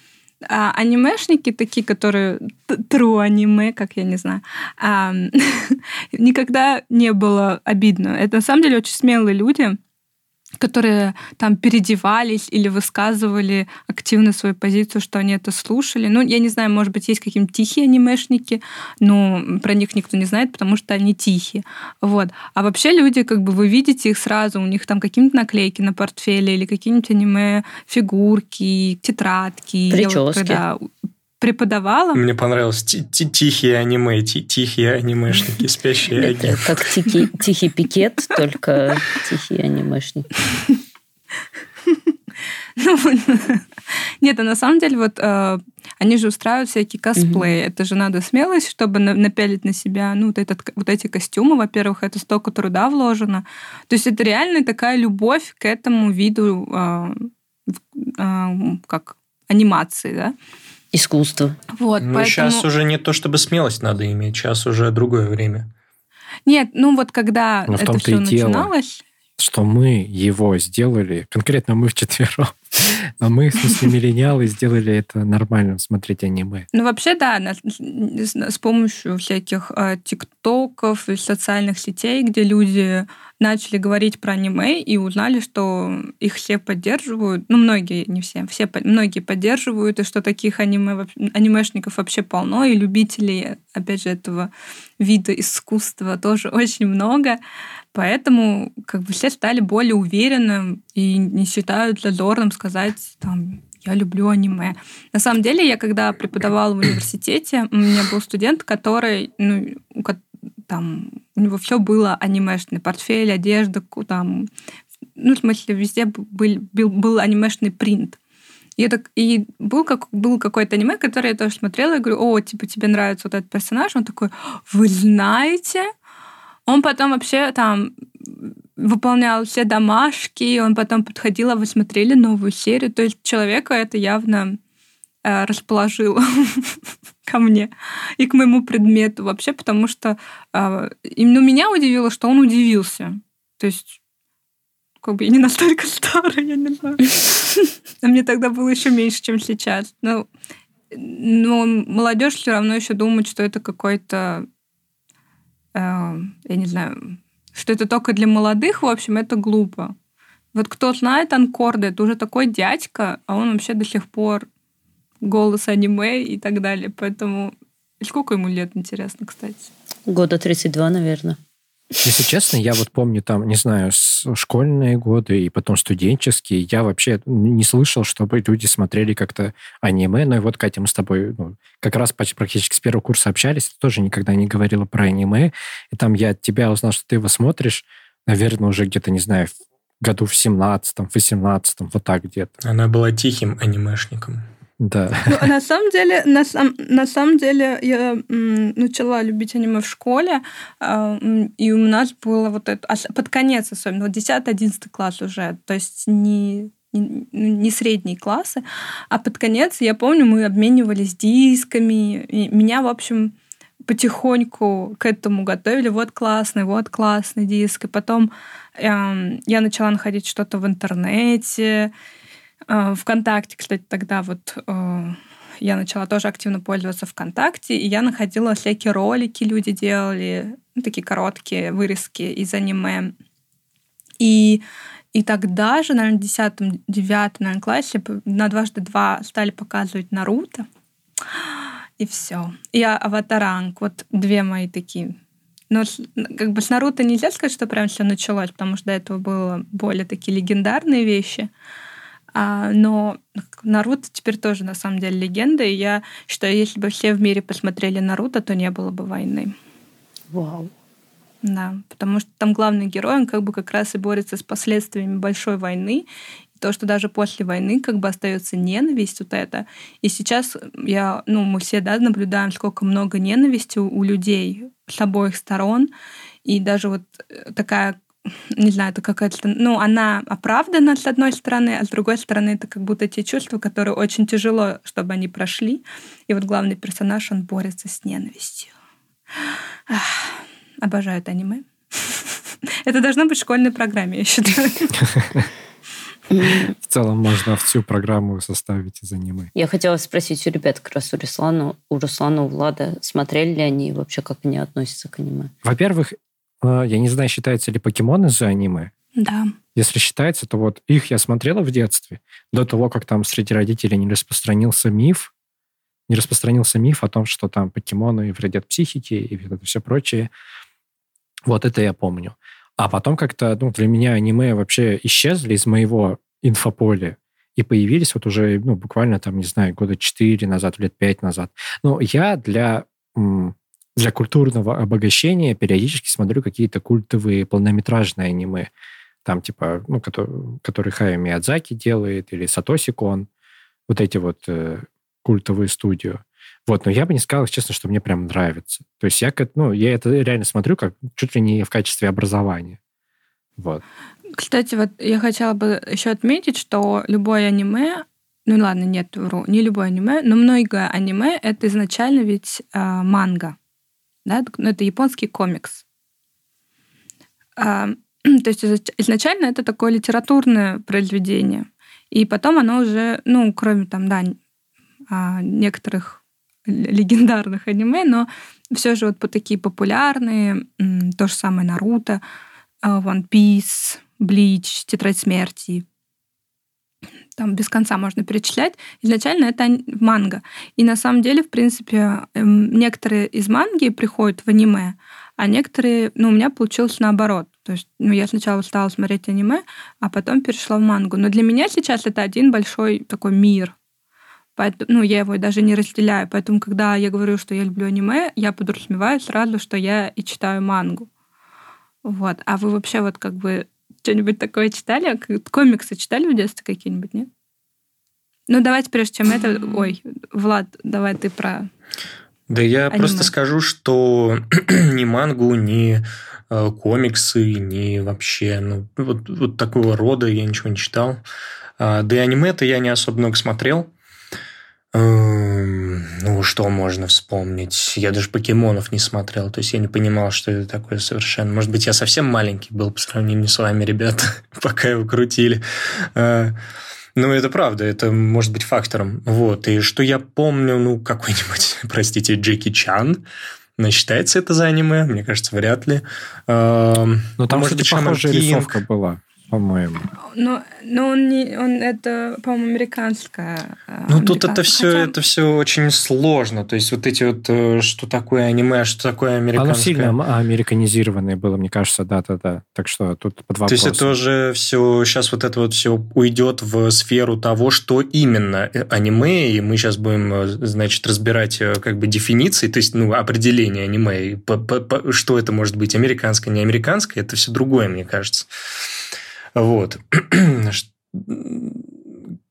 а, анимешники такие, которые true аниме, как я не знаю, а, никогда не было обидно. Это на самом деле очень смелые люди, которые там переодевались или высказывали активно свою позицию, что они это слушали. Ну, я не знаю, может быть, есть какие-нибудь тихие анимешники, но про них никто не знает, потому что они тихие. Вот. А вообще люди, как бы вы видите их сразу, у них там какие-нибудь наклейки на портфеле или какие-нибудь аниме-фигурки, тетрадки. Я вот Прически. когда преподавала, Мне понравилось ти- ти- тихие аниме, ти- тихие анимешники, спящие Это огни. как тихий, тихий пикет, только тихий анимешник. Ну, Нет, а на самом деле вот э, они же устраивают всякие косплеи. Это же надо смелость, чтобы на- напялить на себя ну, вот, этот, вот эти костюмы. Во-первых, это столько труда вложено. То есть это реально такая любовь к этому виду э, э, как анимации, да? Искусство. Вот, Ну, поэтому... сейчас уже не то, чтобы смелость надо иметь, сейчас уже другое время. Нет, ну вот когда Но в это все и дело. начиналось, Что мы его сделали, конкретно мы вчетвером, а мы, в смысле, миллениалы, сделали это нормально, смотреть аниме. Ну, вообще, да, с, помощью всяких э, тиктоков и социальных сетей, где люди начали говорить про аниме и узнали, что их все поддерживают, ну, многие, не все, все многие поддерживают, и что таких аниме, анимешников вообще полно, и любителей, опять же, этого вида искусства тоже очень много. Поэтому как бы все стали более уверенным и не считают зазорным сказать там я люблю аниме. На самом деле, я когда преподавала в университете, у меня был студент, который, ну, там, у него все было анимешный портфель, одежда, там, ну, в смысле, везде был, был, был анимешный принт. И, так, и был, как, был какой-то аниме, который я тоже смотрела, и говорю, о, типа, тебе нравится вот этот персонаж? Он такой, вы знаете? Он потом вообще там выполнял все домашки, он потом подходил, а вы смотрели новую серию. То есть человека это явно э, расположило ко мне и к моему предмету вообще, потому что э, ну, меня удивило, что он удивился. То есть как бы я не настолько старая, я не знаю. А мне тогда было еще меньше, чем сейчас. Ну, но молодежь все равно еще думает, что это какой-то, я не знаю, что это только для молодых, в общем, это глупо. Вот кто знает Анкорда, это уже такой дядька, а он вообще до сих пор голос аниме и так далее. Поэтому сколько ему лет, интересно, кстати? Года 32, наверное. Если честно, я вот помню там, не знаю, школьные годы и потом студенческие, я вообще не слышал, чтобы люди смотрели как-то аниме. Ну и вот, Катя, мы с тобой ну, как раз практически с первого курса общались, ты тоже никогда не говорила про аниме. И там я от тебя узнал, что ты его смотришь, наверное, уже где-то, не знаю, году в 17-м, в 18-м, вот так где-то. Она была тихим анимешником. Да. Ну, а на самом деле, на, сам, на самом деле я м, начала любить аниме в школе, м, и у нас было вот это, под конец особенно, вот 10-11 класс уже, то есть не, не, не средние классы, а под конец, я помню, мы обменивались дисками, и меня, в общем, потихоньку к этому готовили. Вот классный, вот классный диск. И потом эм, я начала находить что-то в интернете, э, ВКонтакте, кстати, тогда вот э, я начала тоже активно пользоваться ВКонтакте, и я находила всякие ролики, люди делали, ну, такие короткие вырезки из аниме. И, и тогда же, наверное, в 10 9 наверное, классе на дважды два стали показывать Наруто. И все. И Аватаранг. Вот две мои такие. Но как бы с Наруто нельзя сказать, что прям все началось, потому что до этого было более такие легендарные вещи. А, но Наруто теперь тоже на самом деле легенда, и я считаю, если бы все в мире посмотрели Наруто, то не было бы войны. Вау. Да, потому что там главный герой, он как бы как раз и борется с последствиями большой войны. То, что даже после войны как бы остается ненависть вот это. И сейчас я, ну, мы все, да, наблюдаем, сколько много ненависти у, у людей с обоих сторон. И даже вот э, такая не знаю, это какая-то, ну, она оправдана с одной стороны, а с другой стороны это как будто те чувства, которые очень тяжело, чтобы они прошли. И вот главный персонаж, он борется с ненавистью. Ах, обожаю это аниме. Это должно быть в школьной программе, я считаю. В целом можно всю программу составить из аниме. Я хотела спросить у ребят, как раз у Руслана, у Руслана, у Влада, смотрели ли они вообще, как они относятся к аниме? Во-первых, я не знаю, считается ли покемоны за аниме. Да. Если считается, то вот их я смотрела в детстве, до того, как там среди родителей не распространился миф, не распространился миф о том, что там покемоны вредят психике и это все прочее. Вот это я помню. А потом как-то, ну, для меня аниме вообще исчезли из моего инфополя и появились вот уже, ну, буквально там, не знаю, года 4 назад, лет 5 назад. Но я для, для культурного обогащения периодически смотрю какие-то культовые полнометражные аниме. Там, типа, ну, который, который Хая Миядзаки делает, или Сатоси Кон. Вот эти вот э, культовые студии. Вот, но я бы не сказал, честно, что мне прям нравится. То есть я, ну, я это реально смотрю как чуть ли не в качестве образования. Вот. Кстати, вот я хотела бы еще отметить, что любое аниме, ну ладно, нет, вру, не любое аниме, но многое аниме это изначально ведь э, манга, да, ну, это японский комикс. Э, то есть изначально это такое литературное произведение, и потом оно уже, ну, кроме там, да, а, некоторых легендарных аниме, но все же вот по такие популярные, то же самое Наруто, а, One Piece, Блич, Тетрадь смерти. Там без конца можно перечислять. Изначально это манга. И на самом деле, в принципе, эм, некоторые из манги приходят в аниме, а некоторые, ну, у меня получилось наоборот. То есть, ну, я сначала стала смотреть аниме, а потом перешла в мангу. Но для меня сейчас это один большой такой мир. Поэтому, ну, я его даже не разделяю. Поэтому, когда я говорю, что я люблю аниме, я подразумеваю сразу, что я и читаю мангу. Вот. А вы вообще вот как бы что-нибудь такое читали? Комиксы читали в детстве какие-нибудь, нет? Ну, давайте, прежде чем это... Ой, Влад, давай ты про... Да я аниме. просто скажу, что ни мангу, ни э, комиксы, ни вообще ну, вот, вот такого рода я ничего не читал. А, да и аниме-то я не особо много смотрел. Ну, что можно вспомнить? Я даже покемонов не смотрел, то есть я не понимал, что это такое совершенно. Может быть, я совсем маленький был по сравнению с вами, ребята, пока его крутили. Э, ну, это правда, это может быть фактором. Вот. И что я помню, ну, какой-нибудь, простите, Джеки Чан, но считается это за аниме? Мне кажется, вряд ли. Но там, может быть, похожая рисовка была по-моему. Ну, но он не, он это, по-моему, американская. Э, ну тут это все, Хотя... это все очень сложно. То есть вот эти вот, э, что такое аниме, а что такое американское. Оно сильно американизированное было, мне кажется, да, да, да. Так что тут под вопросом. То есть это уже все, сейчас вот это вот все уйдет в сферу того, что именно э, аниме, и мы сейчас будем, значит, разбирать как бы дефиниции, то есть, ну, определение аниме, что это может быть, американское, не американское, это все другое, мне кажется. Вот.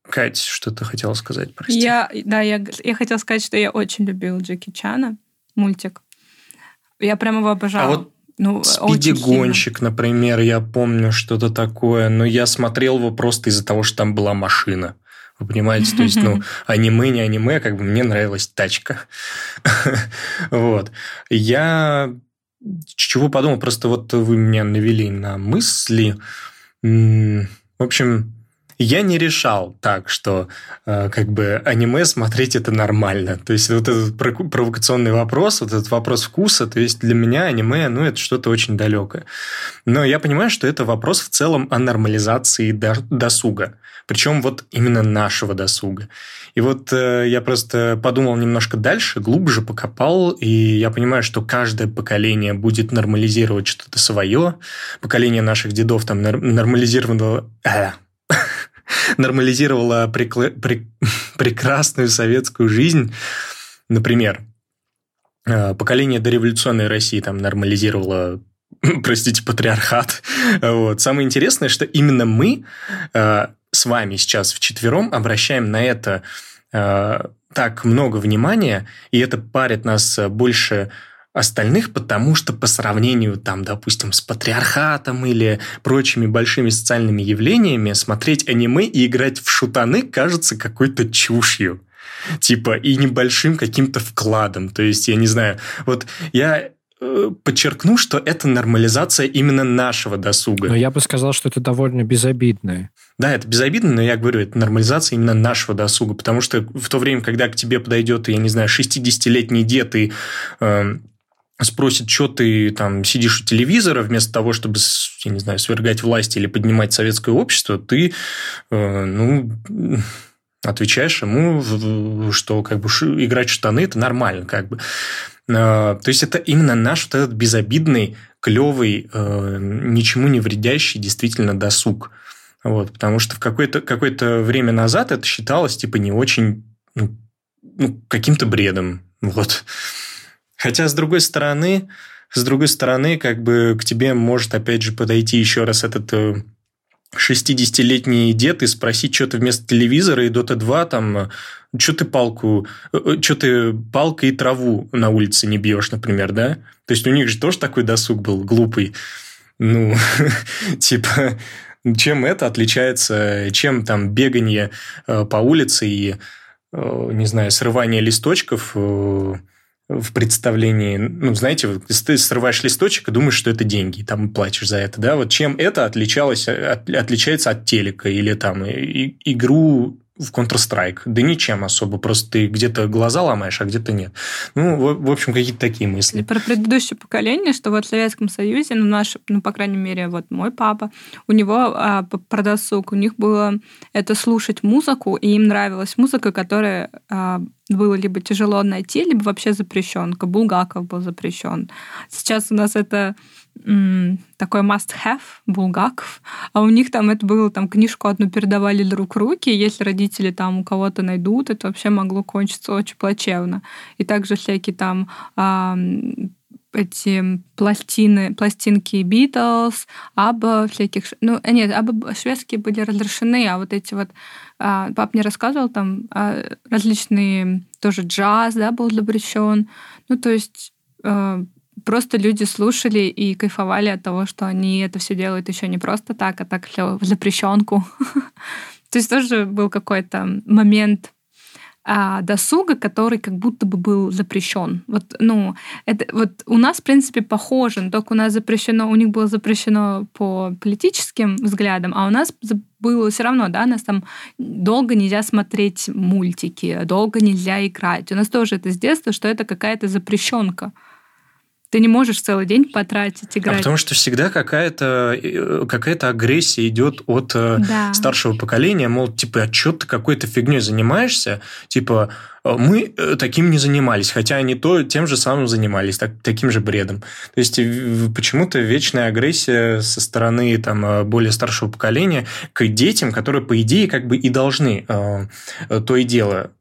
Кать, что ты хотела сказать, прости? Я, да, я, я хотела сказать, что я очень любила Джеки Чана, мультик. Я прямо его обожала. А вот ну, Спиди-гонщик, например, я помню что-то такое, но я смотрел его просто из-за того, что там была машина. Вы понимаете, то есть, ну, аниме, не аниме, как бы мне нравилась тачка. вот. Я чего подумал, просто вот вы меня навели на мысли, в общем, я не решал так, что э, как бы аниме смотреть это нормально. То есть вот этот провокационный вопрос, вот этот вопрос вкуса, то есть для меня аниме, ну, это что-то очень далекое. Но я понимаю, что это вопрос в целом о нормализации досуга. Причем вот именно нашего досуга. И вот э, я просто подумал немножко дальше, глубже покопал, и я понимаю, что каждое поколение будет нормализировать что-то свое. Поколение наших дедов там нормализировало... Э, нормализировала прикл... при... прекрасную советскую жизнь. Например, э, поколение дореволюционной России там нормализировало простите, патриархат. Вот. Самое интересное, что именно мы э, с вами сейчас вчетвером обращаем на это... Э, так много внимания, и это парит нас больше остальных, потому что по сравнению, там, допустим, с патриархатом или прочими большими социальными явлениями, смотреть аниме и играть в шутаны кажется какой-то чушью. Типа, и небольшим каким-то вкладом. То есть, я не знаю, вот я э, подчеркну, что это нормализация именно нашего досуга. Но я бы сказал, что это довольно безобидное. Да, это безобидно, но я говорю, это нормализация именно нашего досуга, потому что в то время, когда к тебе подойдет, я не знаю, 60-летний дед и э, спросит, что ты там сидишь у телевизора, вместо того, чтобы, я не знаю, свергать власть или поднимать советское общество, ты, э, ну, отвечаешь ему, что как бы играть в штаны – это нормально, как бы. Э, то есть, это именно наш вот этот безобидный, клевый, э, ничему не вредящий действительно досуг. Вот, потому что в какое-то какое время назад это считалось типа не очень ну, ну, каким-то бредом. Вот. Хотя, с другой стороны, с другой стороны, как бы к тебе может, опять же, подойти еще раз этот 60-летний э, дед и спросить, что ты вместо телевизора и Dota 2 там, э, что ты палку, э, что ты палкой и траву на улице не бьешь, например, да? То есть у них же тоже такой досуг был глупый. Ну, типа, чем это отличается, чем там бегание по улице и, не знаю, срывание листочков в представлении, ну, знаете, ты срываешь листочек и думаешь, что это деньги, и там платишь за это, да, вот чем это отличалось, от, отличается от телека или там и, игру в Counter-Strike? Да ничем особо, просто ты где-то глаза ломаешь, а где-то нет. Ну, в, в общем, какие-то такие мысли. Про предыдущее поколение, что вот в Советском Союзе, ну, наш, ну, по крайней мере, вот мой папа, у него а, про досуг, у них было это слушать музыку, и им нравилась музыка, которая а, было либо тяжело найти, либо вообще запрещен. Булгаков был запрещен. Сейчас у нас это такой must-have Булгаков, а у них там это было, там книжку одну передавали друг руки, если родители там у кого-то найдут, это вообще могло кончиться очень плачевно. И также всякие там эти пластины, пластинки Beatles, Абба, всяких... Ну, нет, Абба шведские были разрешены, а вот эти вот... А, пап мне рассказывал, там а, различные... Тоже джаз, да, был запрещен. Ну, то есть а, просто люди слушали и кайфовали от того, что они это все делают еще не просто так, а так в запрещенку. То есть тоже был какой-то момент а, досуга, который как будто бы был запрещен. Вот, ну, это, вот у нас, в принципе, похоже, но только у нас запрещено, у них было запрещено по политическим взглядам, а у нас было все равно, да, нас там долго нельзя смотреть мультики, долго нельзя играть. У нас тоже это с детства, что это какая-то запрещенка. Ты не можешь целый день потратить, играть. А потому что всегда какая-то э, какая агрессия идет от э, да. старшего поколения, мол, типа, а что ты какой-то фигней занимаешься? Типа, «А мы э, таким не занимались, хотя они то тем же самым занимались, так, таким же бредом. То есть почему-то вечная агрессия со стороны там, более старшего поколения к детям, которые, по идее, как бы и должны э, то и дело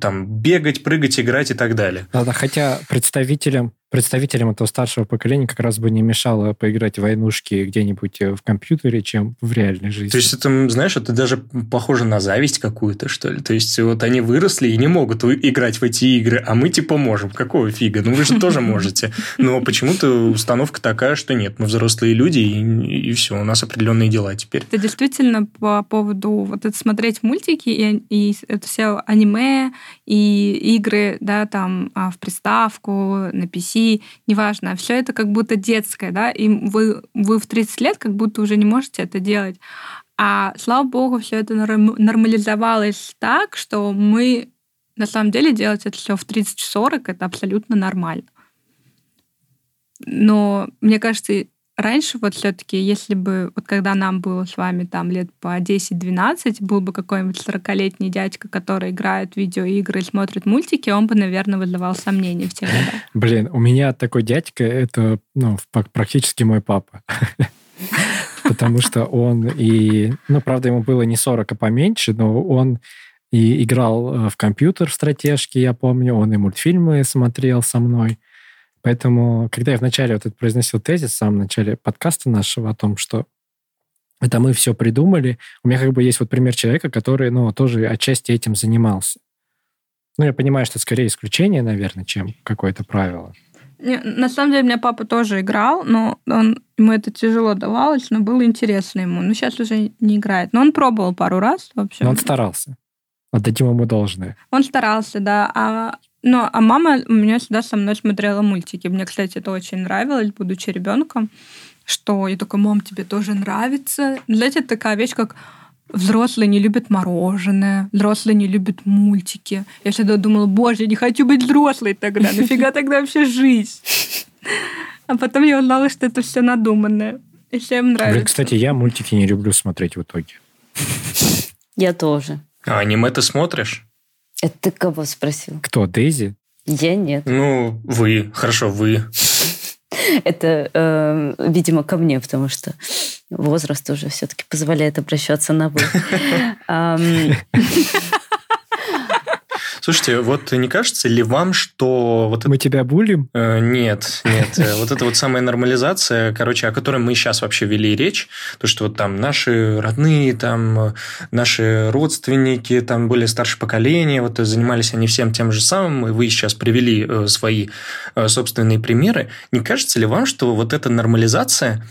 там бегать, прыгать, играть и так далее. Да, да, хотя представителям представителям этого старшего поколения как раз бы не мешало поиграть в войнушки где-нибудь э, в компьютере, чем в реальной жизни. То есть это, знаешь, это даже похоже на зависть какую-то, что ли? То есть вот они выросли и не могут играть в эти игры, а мы типа можем. Какого фига? Ну вы же тоже можете. Но почему-то установка такая, что нет, мы взрослые люди, и, и все, у нас определенные дела теперь. Это действительно по поводу вот это смотреть мультики и, и это все аниме и игры, да, там а, в приставку, на PC, неважно, все это как будто детское, да, и вы, вы в 30 лет как будто уже не можете это делать. А слава богу, все это нормализовалось так, что мы на самом деле делать это все в 30-40 это абсолютно нормально. Но мне кажется, раньше вот все-таки, если бы, вот когда нам было с вами там лет по 10-12, был бы какой-нибудь 40-летний дядька, который играет в видеоигры смотрит мультики, он бы, наверное, вызывал сомнения в те. Блин, у меня такой дядька, это ну, практически мой папа. Потому что он и... Ну, правда, ему было не 40, а поменьше, но он и играл э, в компьютер в стратежки, я помню, он и мультфильмы смотрел со мной. Поэтому, когда я вначале вот это произносил тезис, в самом начале подкаста нашего о том, что это мы все придумали, у меня как бы есть вот пример человека, который, ну, тоже отчасти этим занимался. Ну, я понимаю, что скорее исключение, наверное, чем какое-то правило. Не, на самом деле, у меня папа тоже играл, но он, ему это тяжело давалось, но было интересно ему. Но сейчас уже не играет. Но он пробовал пару раз вообще. Но он старался. Отдадим ему должное. Он старался, да. А, ну, а мама у меня всегда со мной смотрела мультики. Мне, кстати, это очень нравилось, будучи ребенком, что я такой, мам, тебе тоже нравится. Знаете, такая вещь, как взрослые не любят мороженое, взрослые не любят мультики. Я всегда думала, боже, я не хочу быть взрослой тогда, нафига тогда вообще жизнь? А потом я узнала, что это все надуманное. И всем нравится. Блин, кстати, я мультики не люблю смотреть в итоге. Я тоже. А аниме ты смотришь? Это ты кого спросил? Кто, Дейзи? Я нет. Ну, вы. Хорошо, вы. Это, э, видимо, ко мне, потому что возраст уже все-таки позволяет обращаться на «вы». Слушайте, вот не кажется ли вам, что вот это Мы тебя булим? Э, Нет, нет. Э, Вот это вот самая нормализация, короче, о которой мы сейчас вообще вели речь, то, что вот там наши родные, там э, наши родственники, там более старшее поколение, вот занимались они всем тем же самым, и вы сейчас привели э, свои собственные примеры. Не кажется ли вам, что вот эта нормализация,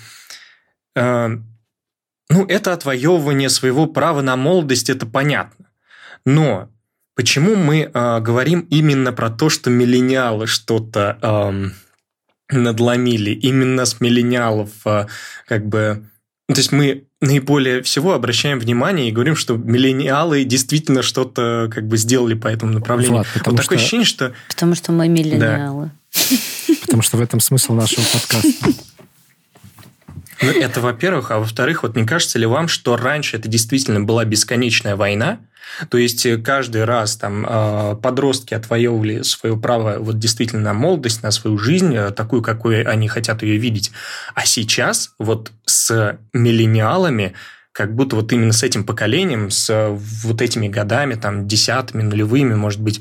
ну, это отвоевывание своего права на молодость, это понятно. Но Почему мы э, говорим именно про то, что миллениалы что-то эм, надломили? Именно с миллениалов э, как бы... ну, То есть мы наиболее всего обращаем внимание и говорим, что миллениалы действительно что-то как бы сделали по этому направлению. Влад, потому вот такое что- ощущение, что... Потому что мы миллениалы. Потому что в этом смысл нашего подкаста. Ну, это во-первых. А во-вторых, вот не кажется ли вам, что раньше это действительно была бесконечная война? То есть э, каждый раз там э, подростки отвоевывали свое право вот действительно на молодость, на свою жизнь, э, такую, какой они хотят ее видеть. А сейчас вот с миллениалами как будто вот именно с этим поколением, с э, вот этими годами, там, десятыми, нулевыми, может быть,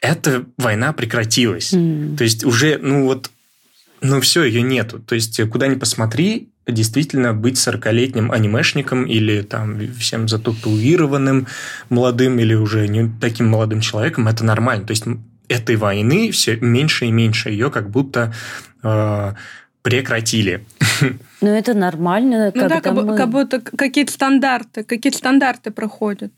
эта война прекратилась. М. То есть уже, ну вот, ну все, ее нету. То есть куда ни посмотри, действительно быть 40-летним анимешником или там всем зататуированным молодым или уже не таким молодым человеком, это нормально. То есть этой войны все меньше и меньше. Ее как будто э, прекратили. Но это нормально, Ну да, мы... как будто какие-то стандарты, какие-то стандарты проходят.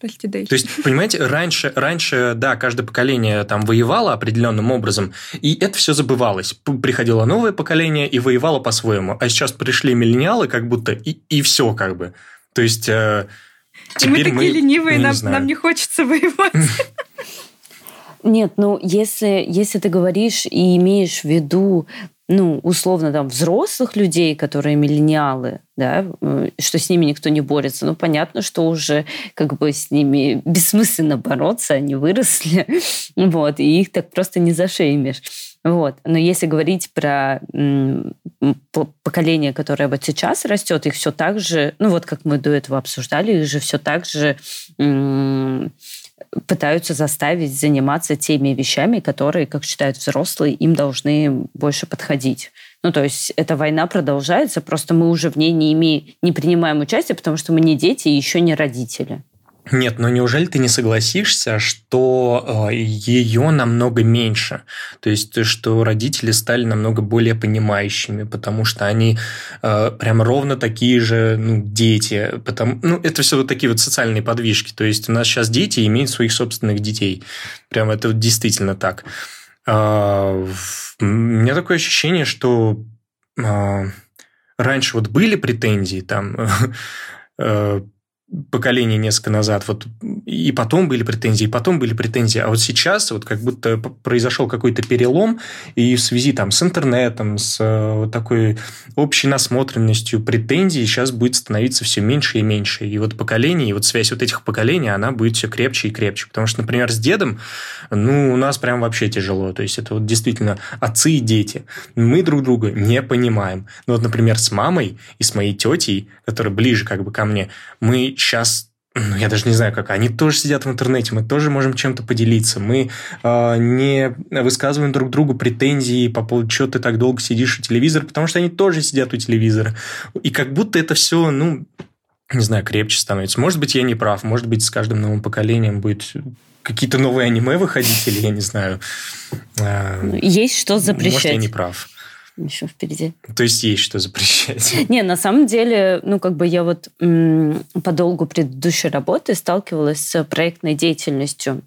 Прости, Дейзи. То есть, понимаете, раньше, раньше, да, каждое поколение там воевало определенным образом, и это все забывалось. Приходило новое поколение и воевало по-своему. А сейчас пришли миллениалы, как будто, и, и все как бы. То есть... э, И мы теперь такие ленивые, ну, нам, знаю. нам не хочется воевать. Нет, ну если, если ты говоришь и имеешь в виду, ну, условно, там, взрослых людей, которые миллениалы, да, что с ними никто не борется, ну, понятно, что уже как бы с ними бессмысленно бороться, они выросли, вот, и их так просто не зашеймишь. Вот. Но если говорить про поколение, которое вот сейчас растет, их все так же, ну вот как мы до этого обсуждали, их же все так же пытаются заставить заниматься теми вещами, которые, как считают взрослые, им должны больше подходить. Ну, то есть эта война продолжается, просто мы уже в ней не, имеем, не принимаем участие, потому что мы не дети и еще не родители. Нет, но неужели ты не согласишься, что ее намного меньше? То есть, что родители стали намного более понимающими, потому что они э, прям ровно такие же ну, дети. Потому, ну, это все вот такие вот социальные подвижки. То есть, у нас сейчас дети имеют своих собственных детей. Прям это вот действительно так. В- У меня такое ощущение, что а, раньше вот были претензии там э, поколение несколько назад, вот и потом были претензии, и потом были претензии, а вот сейчас вот как будто произошел какой-то перелом, и в связи там с интернетом, с э, вот такой общей насмотренностью претензий сейчас будет становиться все меньше и меньше, и вот поколение, и вот связь вот этих поколений, она будет все крепче и крепче, потому что, например, с дедом, ну, у нас прям вообще тяжело, то есть это вот действительно отцы и дети, мы друг друга не понимаем, ну вот, например, с мамой и с моей тетей, которая ближе как бы ко мне, мы сейчас ну, я даже не знаю, как. Они тоже сидят в интернете, мы тоже можем чем-то поделиться. Мы э, не высказываем друг другу претензии по поводу, что ты так долго сидишь у телевизора, потому что они тоже сидят у телевизора. И как будто это все, ну, не знаю, крепче становится. Может быть, я не прав. Может быть, с каждым новым поколением будет какие-то новые аниме выходить, или я не знаю. Ну, есть что запрещать. Может, я не прав. Еще впереди. То есть есть что запрещать. Не, на самом деле, ну, как бы я вот по долгу предыдущей работы сталкивалась с проектной деятельностью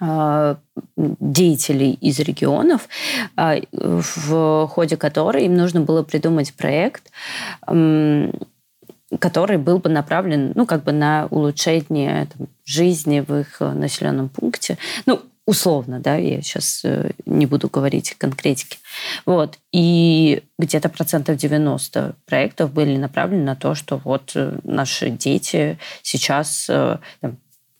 а, деятелей из регионов, а, в ходе которой им нужно было придумать проект, который был бы направлен, ну, как бы на улучшение там, жизни в их населенном пункте. Ну, условно, да, я сейчас э, не буду говорить конкретики. Вот. И где-то процентов 90 проектов были направлены на то, что вот э, наши дети сейчас э, там,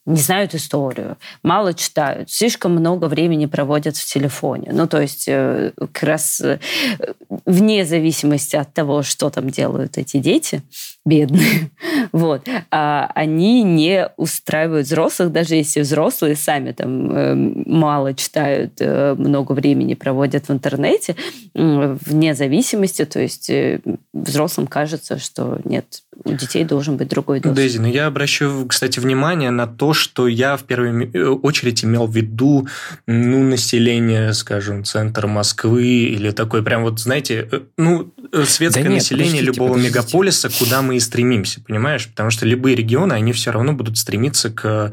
не знают историю, мало читают, слишком много времени проводят в телефоне. Ну, то есть как раз вне зависимости от того, что там делают эти дети, бедные, вот, а они не устраивают взрослых, даже если взрослые сами там э, мало читают, э, много времени проводят в интернете, вне зависимости, то есть э, взрослым кажется, что нет, у детей должен быть другой доступ. Дейзи, ну я обращу, кстати, внимание на то, что я в первую э, очередь имел в виду ну, население, скажем, центр Москвы или такой прям вот, знаете, ну, светское да нет, население любого подождите. мегаполиса, куда мы и стремимся, понимаешь? Потому что любые регионы, они все равно будут стремиться к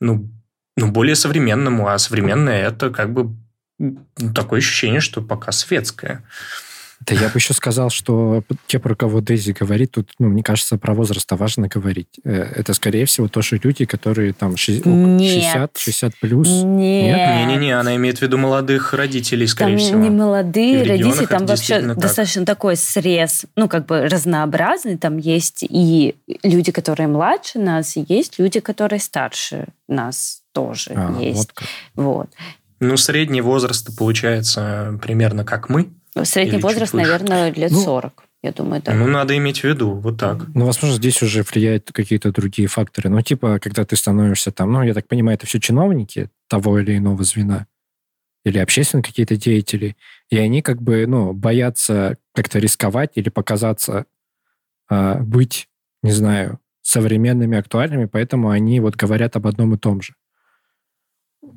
ну, ну, более современному, а современное это как бы такое ощущение, что пока светское. Да я бы еще сказал, что те, про кого Дейзи говорит, тут, ну, мне кажется, про возраст важно говорить. Э, это, скорее всего, тоже люди, которые там 60, 60 плюс. Нет. Не-не-не, она имеет в виду молодых родителей, скорее там всего. не молодые родители, там вообще так. достаточно такой срез, ну, как бы разнообразный. Там есть и люди, которые младше нас, и есть люди, которые старше нас тоже а, есть. Вот, вот. Ну, средний возраст получается примерно как мы. Средний возраст, наверное, лет ну, 40. Я думаю, да. Ну, надо иметь в виду, вот так. Ну, возможно, здесь уже влияют какие-то другие факторы. Ну, типа, когда ты становишься там, ну, я так понимаю, это все чиновники того или иного звена или общественные какие-то деятели, и они как бы, ну, боятся как-то рисковать или показаться, э, быть, не знаю, современными, актуальными, поэтому они вот говорят об одном и том же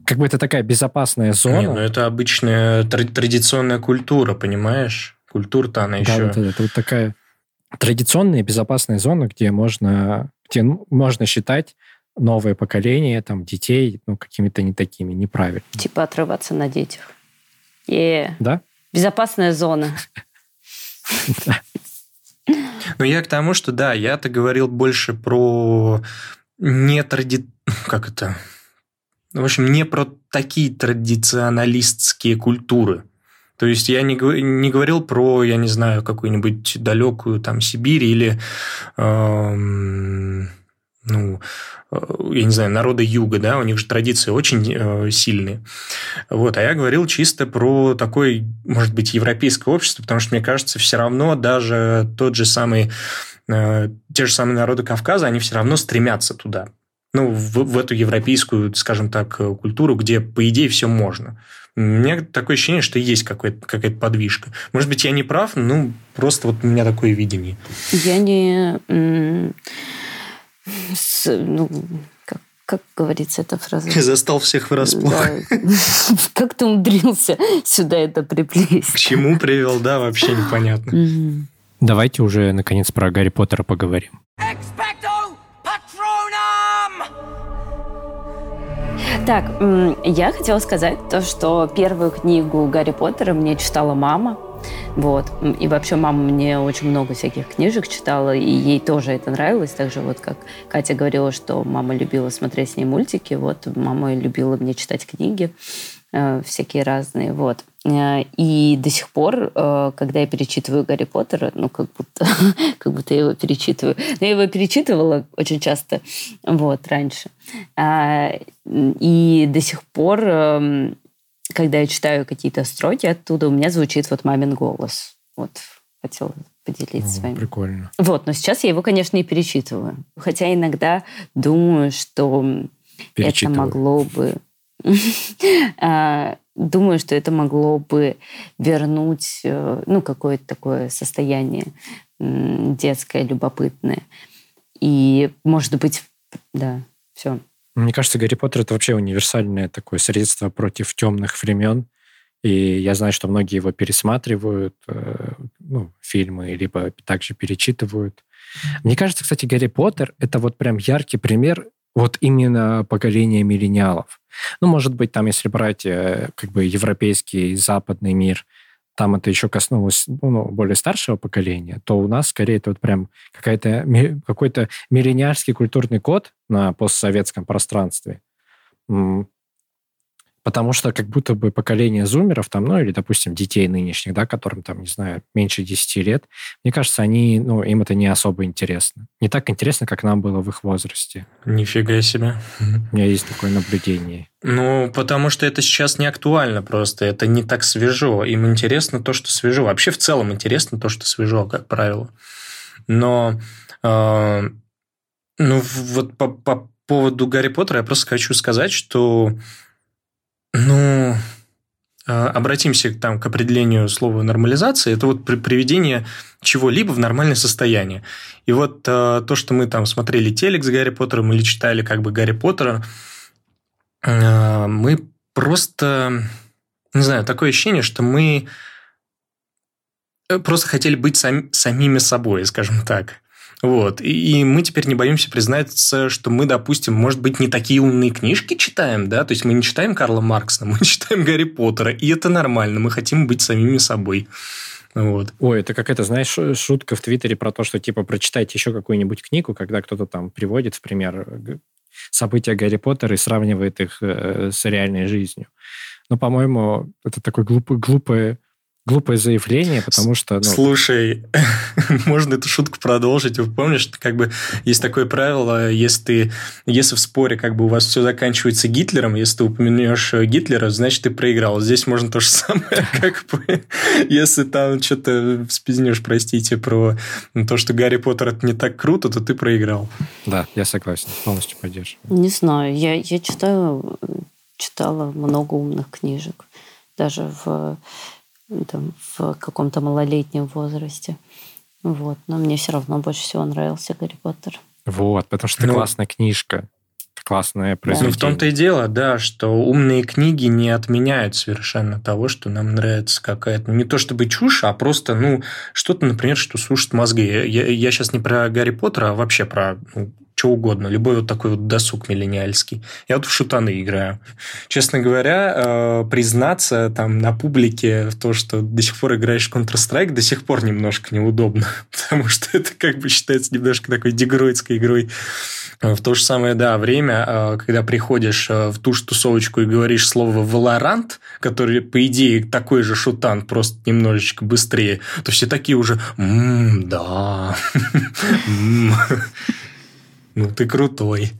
как бы это такая безопасная зона. Не, ну это обычная традиционная культура, понимаешь? Культура-то она да, еще... Да, это вот такая традиционная безопасная зона, где можно, где можно считать новое поколение там, детей ну, какими-то не такими, неправильными. Типа отрываться на детях. Yeah. Да? Безопасная зона. Ну, я к тому, что да, я-то говорил больше про не тради... Как это? В общем, не про такие традиционалистские культуры. То есть я не, не говорил про, я не знаю, какую-нибудь далекую там Сибирь или, эм, ну, э, я не знаю, народы юга, да, у них же традиции очень э, сильные. Вот, а я говорил чисто про такое, может быть, европейское общество, потому что, мне кажется, все равно даже тот же самый, э, те же самые народы Кавказа, они все равно стремятся туда ну, в, в эту европейскую, скажем так, культуру, где, по идее, все можно. У меня такое ощущение, что есть какая-то подвижка. Может быть, я не прав, ну, просто вот у меня такое видение. Я не... С, ну, как, как говорится эта фраза? Застал всех врасплох. Да. Как ты умудрился сюда это приплесть? К чему привел, да, вообще непонятно. Давайте уже, наконец, про Гарри Поттера поговорим. Так, я хотела сказать то, что первую книгу Гарри Поттера мне читала мама. Вот. И вообще мама мне очень много всяких книжек читала, и ей тоже это нравилось. Так же вот как Катя говорила, что мама любила смотреть с ней мультики, вот мама любила мне читать книги всякие разные, вот. Э, и до сих пор, э, когда я перечитываю Гарри Поттера, ну, как будто, как будто я его перечитываю. Но я его перечитывала очень часто, вот, раньше. А, и до сих пор, эм, когда я читаю какие-то строки оттуда, у меня звучит вот мамин голос. Вот, хотела поделиться с вами. Прикольно. Вот, но сейчас я его, конечно, и перечитываю. Хотя иногда думаю, что это могло бы думаю, что это могло бы вернуть э, ну, какое-то такое состояние детское, любопытное. И, может быть, да, все. Мне кажется, Гарри Поттер это вообще универсальное такое средство против темных времен. И я знаю, что многие его пересматривают, э, ну, фильмы, либо также перечитывают. Мне кажется, кстати, Гарри Поттер это вот прям яркий пример вот именно поколения миллениалов. Ну, может быть, там, если брать э, как бы европейский, западный мир, там это еще коснулось ну, более старшего поколения, то у нас скорее это вот прям какая-то, какой-то миллениальский культурный код на постсоветском пространстве. Потому что как будто бы поколение зумеров, там, ну, или, допустим, детей нынешних, да, которым, там, не знаю, меньше 10 лет, мне кажется, они, ну, им это не особо интересно. Не так интересно, как нам было в их возрасте. Нифига себе. У меня есть такое наблюдение. Ну, потому что это сейчас не актуально просто, это не так свежо. Им интересно то, что свежо. Вообще в целом интересно то, что свежо, как правило. Но, э, ну, вот по, по поводу Гарри Поттера я просто хочу сказать, что ну, а, обратимся там к определению слова нормализация. Это вот приведение чего-либо в нормальное состояние. И вот а, то, что мы там смотрели телек с Гарри Поттером или читали как бы Гарри Поттера, а, мы просто, не знаю, такое ощущение, что мы э, просто хотели быть сами, самими собой, скажем так. Вот. И мы теперь не боимся признаться, что мы, допустим, может быть, не такие умные книжки читаем, да, то есть мы не читаем Карла Маркса, мы читаем Гарри Поттера, и это нормально, мы хотим быть самими собой. Вот. Ой, это какая-то, знаешь, шутка в Твиттере про то, что, типа, прочитайте еще какую-нибудь книгу, когда кто-то там приводит, в пример, события Гарри Поттера и сравнивает их э, с реальной жизнью. Но, по-моему, это такое глупое, глупое глупое заявление, потому что... Ну... Слушай, можно эту шутку продолжить. Вы помнишь, как бы есть такое правило, если ты, если в споре как бы у вас все заканчивается Гитлером, если ты упомянешь Гитлера, значит, ты проиграл. Здесь можно то же самое, как бы, если там что-то спизнешь, простите, про то, что Гарри Поттер это не так круто, то ты проиграл. Да, я согласен, полностью поддерживаю. Не знаю, я, я читаю, читала много умных книжек. Даже в там, в каком-то малолетнем возрасте. Вот. Но мне все равно больше всего нравился Гарри Поттер. Вот, потому что это ну, классная книжка. Классное произведение. Ну, в том-то и дело, да, что умные книги не отменяют совершенно того, что нам нравится какая-то, ну, не то чтобы чушь, а просто, ну, что-то, например, что сушит мозги. Я, я сейчас не про Гарри Поттера, а вообще про ну, что угодно, любой вот такой вот досуг миллениальский. Я вот в шутаны играю. Честно говоря, э, признаться там на публике в то, что до сих пор играешь в Counter-Strike, до сих пор немножко неудобно, потому что это как бы считается немножко такой дегроидской игрой. В то же самое, да, время, э, когда приходишь э, в ту же тусовочку и говоришь слово «Valorant», который, по идее, такой же шутан, просто немножечко быстрее, то все такие уже «Ммм, да». Ну, ты крутой.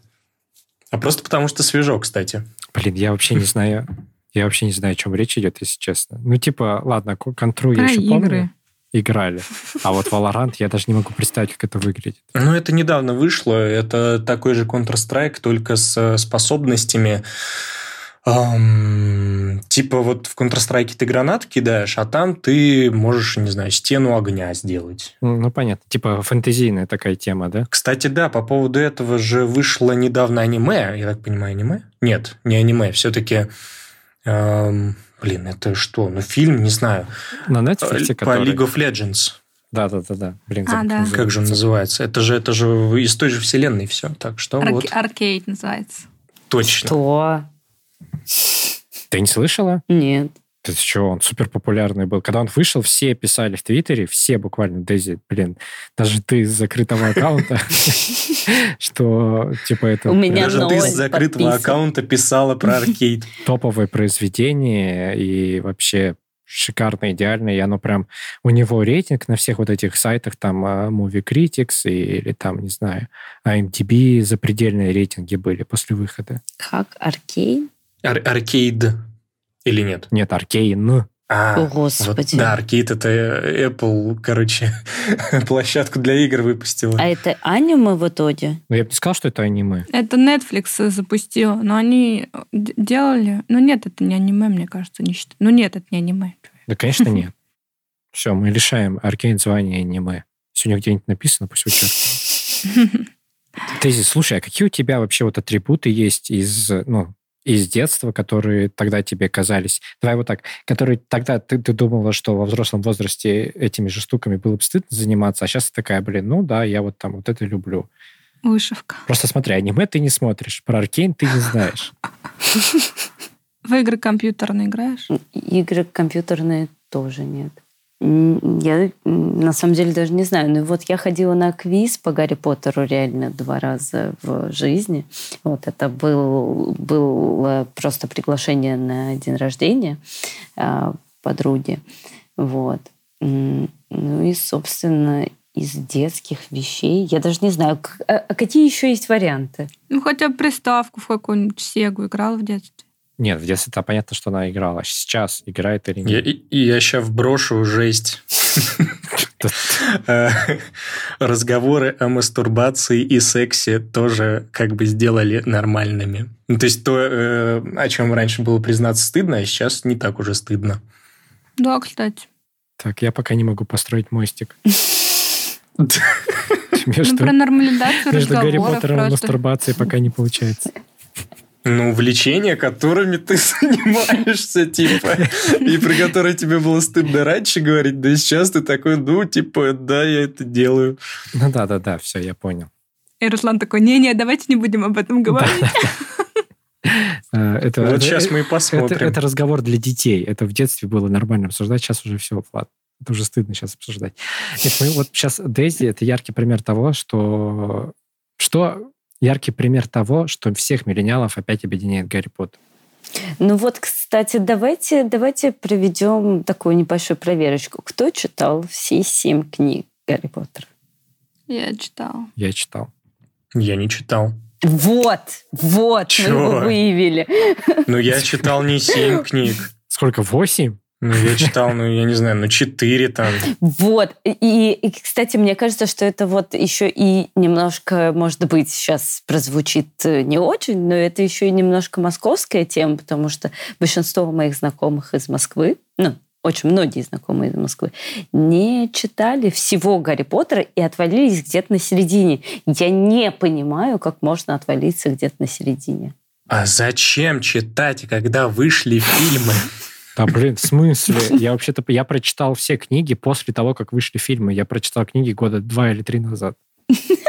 А просто потому, что свежо, кстати. Блин, я вообще не знаю, я вообще не знаю, о чем речь идет, если честно. Ну, типа, ладно, контру я еще игры. помню. Играли. А вот Valorant я даже не могу представить, как это выглядит. Ну, это недавно вышло. Это такой же Counter-Strike, только с способностями Эм, типа вот в Counter-Strike ты гранат кидаешь, а там ты можешь, не знаю, стену огня сделать. Ну, понятно. Типа фэнтезийная такая тема, да? Кстати, да, по поводу этого же вышло недавно аниме. Я так понимаю, аниме? Нет, не аниме. Все-таки... Эм, блин, это что? Ну, фильм, не знаю. На Netflix, По который... League of Legends. Да, да, да, да. Блин, а, да. Как же он называется? Это же, это же из той же вселенной все. Так что Арк... вот. Аркейд называется. Точно. Что? Ты не слышала? Нет. Ты что, он супер популярный был. Когда он вышел, все писали в Твиттере, все буквально, Дейзи, блин, даже ты из закрытого аккаунта, что, типа, это... У меня Даже ты из закрытого аккаунта писала про аркейд. Топовое произведение, и вообще шикарно, идеально, и оно прям... У него рейтинг на всех вот этих сайтах, там, а, Movie Critics или там, не знаю, IMDb, запредельные рейтинги были после выхода. Как? Аркейд? Ар- аркейд или нет? Нет, Аркейн. А, О, Господи. Вот, да, Аркейд это Apple, короче, площадку для игр выпустила. А это аниме в итоге? Ну, я бы не сказал, что это аниме. Это Netflix запустил, но они делали... Ну, нет, это не аниме, мне кажется, не считаю. Ну, нет, это не аниме. Да, конечно, нет. Все, мы лишаем Аркейн звания аниме. Сегодня где-нибудь написано, пусть вычеркивают. Тезис, слушай, а какие у тебя вообще вот атрибуты есть из, ну, из детства, которые тогда тебе казались, давай вот так, которые тогда ты, ты думала, что во взрослом возрасте этими же штуками было бы стыдно заниматься, а сейчас ты такая, блин, ну да, я вот там вот это люблю. Вышивка. Просто смотри, аниме ты не смотришь, про Аркейн ты не знаешь. В игры компьютерные играешь? Игры компьютерные тоже нет. Я на самом деле даже не знаю. Но вот я ходила на квиз по Гарри Поттеру реально два раза в жизни. Вот это был, было просто приглашение на день рождения а, подруги. Вот. Ну и, собственно, из детских вещей. Я даже не знаю, а, а какие еще есть варианты? Ну, хотя бы приставку в какую-нибудь Сегу играл в детстве. Нет, в детстве-то понятно, что она играла. Сейчас играет или нет. Я, и, я сейчас вброшу жесть. Э, разговоры о мастурбации и сексе тоже как бы сделали нормальными. Ну, то есть то, э, о чем раньше было признаться стыдно, а сейчас не так уже стыдно. Да, кстати. Так, я пока не могу построить мостик. Между, ну, про нормализацию Между Гарри Поттером и мастурбацией пока не получается. Ну, увлечения, которыми ты занимаешься, типа, и про которые тебе было стыдно раньше говорить, да сейчас ты такой, ну, типа, да, я это делаю. Ну да, да, да, все, я понял. И Руслан такой, не-не, давайте не будем об этом говорить. Э, это, вот сейчас мы и посмотрим. Это, это разговор для детей. Это в детстве было нормально обсуждать, сейчас уже все, ладно. Это уже стыдно сейчас обсуждать. Нет, мы вот сейчас Дейзи это яркий пример того, что что яркий пример того, что всех миллениалов опять объединяет Гарри Поттер. Ну вот, кстати, давайте, давайте проведем такую небольшую проверочку. Кто читал все семь книг Гарри Поттера? Я читал. Я читал. Я не читал. Вот, вот, Чё? мы его выявили. Ну, я читал не семь книг. Сколько, восемь? Ну, я читал, ну, я не знаю, ну, четыре там. Вот. И, и, кстати, мне кажется, что это вот еще и немножко, может быть, сейчас прозвучит э, не очень, но это еще и немножко московская тема, потому что большинство моих знакомых из Москвы, ну, очень многие знакомые из Москвы, не читали всего Гарри Поттера и отвалились где-то на середине. Я не понимаю, как можно отвалиться где-то на середине. А зачем читать, когда вышли фильмы? Да, блин, в смысле? Я вообще-то я прочитал все книги после того, как вышли фильмы. Я прочитал книги года два или три назад.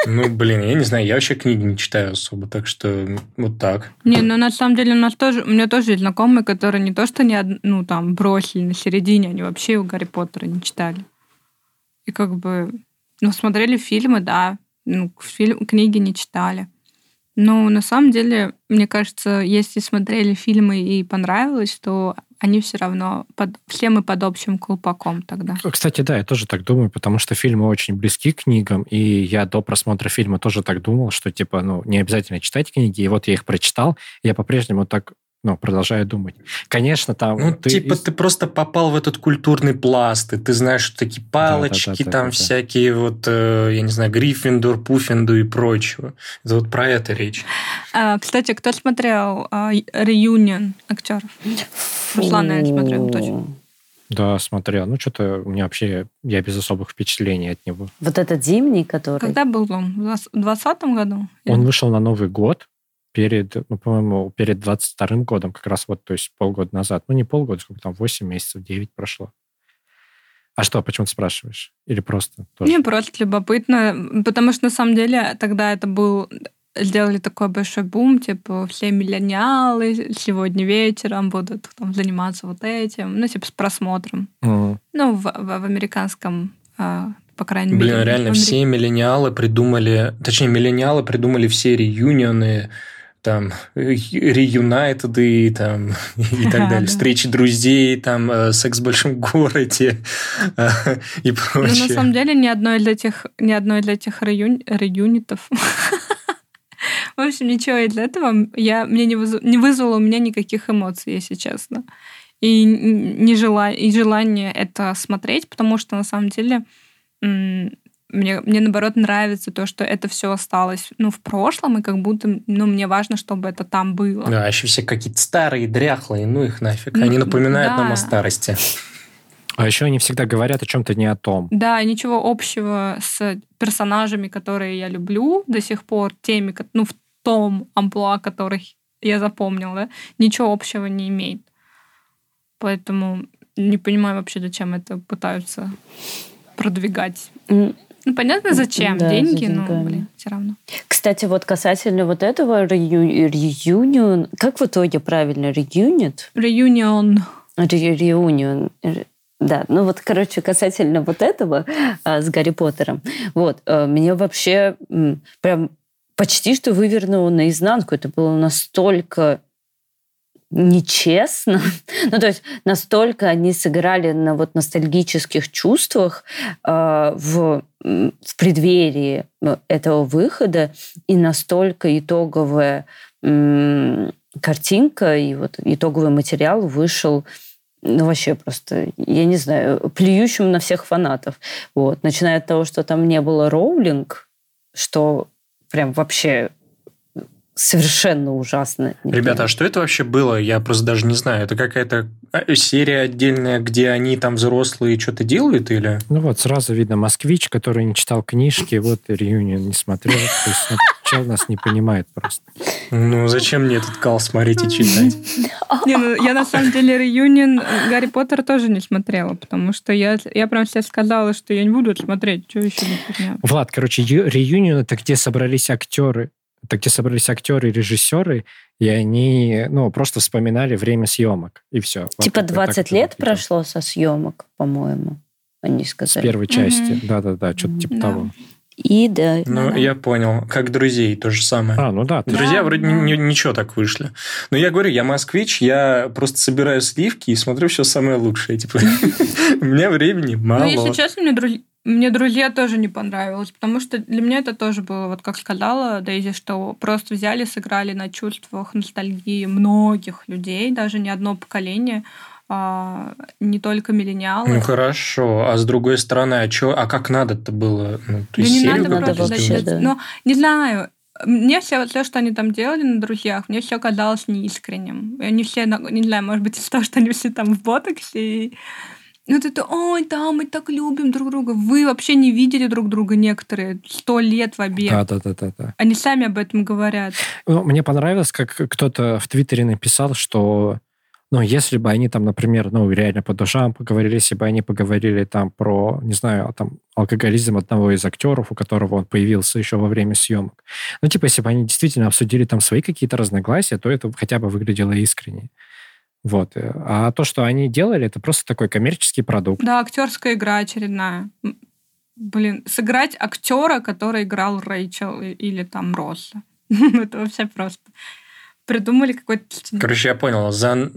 Ну, блин, я не знаю, я вообще книги не читаю особо, так что вот так. Не, ну на самом деле у нас тоже, у меня тоже есть знакомые, которые не то что не, ну там бросили на середине, они вообще у Гарри Поттера не читали. И как бы, ну смотрели фильмы, да, ну фильм, книги не читали. Но на самом деле, мне кажется, если смотрели фильмы и понравилось, то они все равно, под, все мы под общим колпаком тогда. Кстати, да, я тоже так думаю, потому что фильмы очень близки к книгам, и я до просмотра фильма тоже так думал, что, типа, ну, не обязательно читать книги, и вот я их прочитал, я по-прежнему так ну, продолжаю думать. Конечно, там... Ну, ты типа, из... ты просто попал в этот культурный пласт, и ты знаешь, что такие палочки, да, да, да, там да, да, всякие вот, э, я не знаю, Гриффиндор, Пуффинду и прочего. Это вот про это речь. А, кстати, кто смотрел а, реюнион актеров? Руслан, наверное, смотрел точно. Да, смотрел. Ну, что-то у меня вообще, я без особых впечатлений от него. Вот этот зимний, который... Когда был он? В 2020 году? Он вышел на Новый год, перед, ну, по-моему, перед 22 годом, как раз вот, то есть полгода назад. Ну, не полгода, сколько там, 8 месяцев, 9 прошло. А что, почему ты спрашиваешь? Или просто тоже? Мне просто любопытно, потому что на самом деле тогда это был сделали такой большой бум, типа все миллениалы сегодня вечером будут там заниматься вот этим, ну типа с просмотром. Mm. Ну в, в, в американском а, по крайней Блин, мере. Блин, реально, все миллениалы придумали, точнее, миллениалы придумали все реюнионы, там, реюнайтед и там, и так далее, встречи друзей, там, э, секс в большом городе э, и прочее. Ну, на самом деле, ни одной из этих, ни одной из этих реюнитов в общем, ничего из этого я, мне не, вызв, не вызвало у меня никаких эмоций, если честно. И, не жела, и желание это смотреть, потому что на самом деле мне, мне наоборот нравится то, что это все осталось ну, в прошлом, и как будто ну, мне важно, чтобы это там было. Да, еще все какие-то старые, дряхлые, ну их нафиг. Они напоминают да. нам о старости. А еще они всегда говорят о чем-то не о том. Да, ничего общего с персонажами, которые я люблю до сих пор, теми, ну, в том амплуа, которых я запомнила, да, ничего общего не имеет. Поэтому не понимаю вообще, зачем это пытаются продвигать. Ну, понятно, зачем. Да, Деньги, но, блин, все равно. Кстати, вот касательно вот этого реюнион... Как в итоге правильно? Реюнит? Реюнион. Реюнион. Да, ну вот, короче, касательно вот этого а, с Гарри Поттером, вот, а, мне вообще прям почти что вывернуло наизнанку. Это было настолько нечестно. ну, то есть настолько они сыграли на вот ностальгических чувствах э, в, в преддверии э, этого выхода, и настолько итоговая э, картинка и вот итоговый материал вышел ну, вообще просто, я не знаю, плюющим на всех фанатов. Вот. Начиная от того, что там не было роулинг, что прям вообще совершенно ужасно. Ребята, а что это вообще было? Я просто даже не знаю. Это какая-то а, серия отдельная, где они там взрослые что-то делают или? Ну вот, сразу видно москвич, который не читал книжки, вот реюнион не смотрел. То есть ну, чел нас не понимает просто. Ну, зачем мне этот кал смотреть и читать? Не, ну, я на самом деле реюнион Гарри Поттер тоже не смотрела, потому что я, я прям себе сказала, что я не буду смотреть. Что еще не Влад, короче, реюнион это где собрались актеры это где собрались актеры и режиссеры, и они, ну, просто вспоминали время съемок, и все. Типа вот 20 лет прошло со съемок, по-моему, они сказали. С первой части, да-да-да, что-то типа да. того. И да. Ну, да. я понял. Как друзей, то же самое. А, ну да. Друзья да, вроде да. ничего так вышли. Но я говорю, я москвич, я просто собираю сливки и смотрю все самое лучшее. Типа, у меня времени мало. Ну, если честно, мне друзья мне «Друзья» тоже не понравилось, потому что для меня это тоже было, вот как сказала Дейзи, что просто взяли, сыграли на чувствах ностальгии многих людей, даже не одно поколение, а, не только миллениалы. Ну хорошо, а с другой стороны, а чё, а как надо-то было? Ну, то да не надо просто зачем? Да. Но не знаю, мне все, все, что они там делали на друзьях, мне все казалось неискренним. И они все, не знаю, может быть, из-за того, что они все там в ботоксе и вот это, ой, да, мы так любим друг друга. Вы вообще не видели друг друга некоторые сто лет в обед. Да, да, да, да, да. Они сами об этом говорят. Ну, мне понравилось, как кто-то в Твиттере написал, что ну, если бы они там, например, ну, реально по душам поговорили, если бы они поговорили там про, не знаю, там, алкоголизм одного из актеров, у которого он появился еще во время съемок. Ну, типа, если бы они действительно обсудили там свои какие-то разногласия, то это хотя бы выглядело искренне. Вот. А то, что они делали, это просто такой коммерческий продукт. Да, актерская игра очередная. Блин, сыграть актера, который играл Рэйчел или там Росса. это вообще просто придумали какой-то... Короче, я понял. За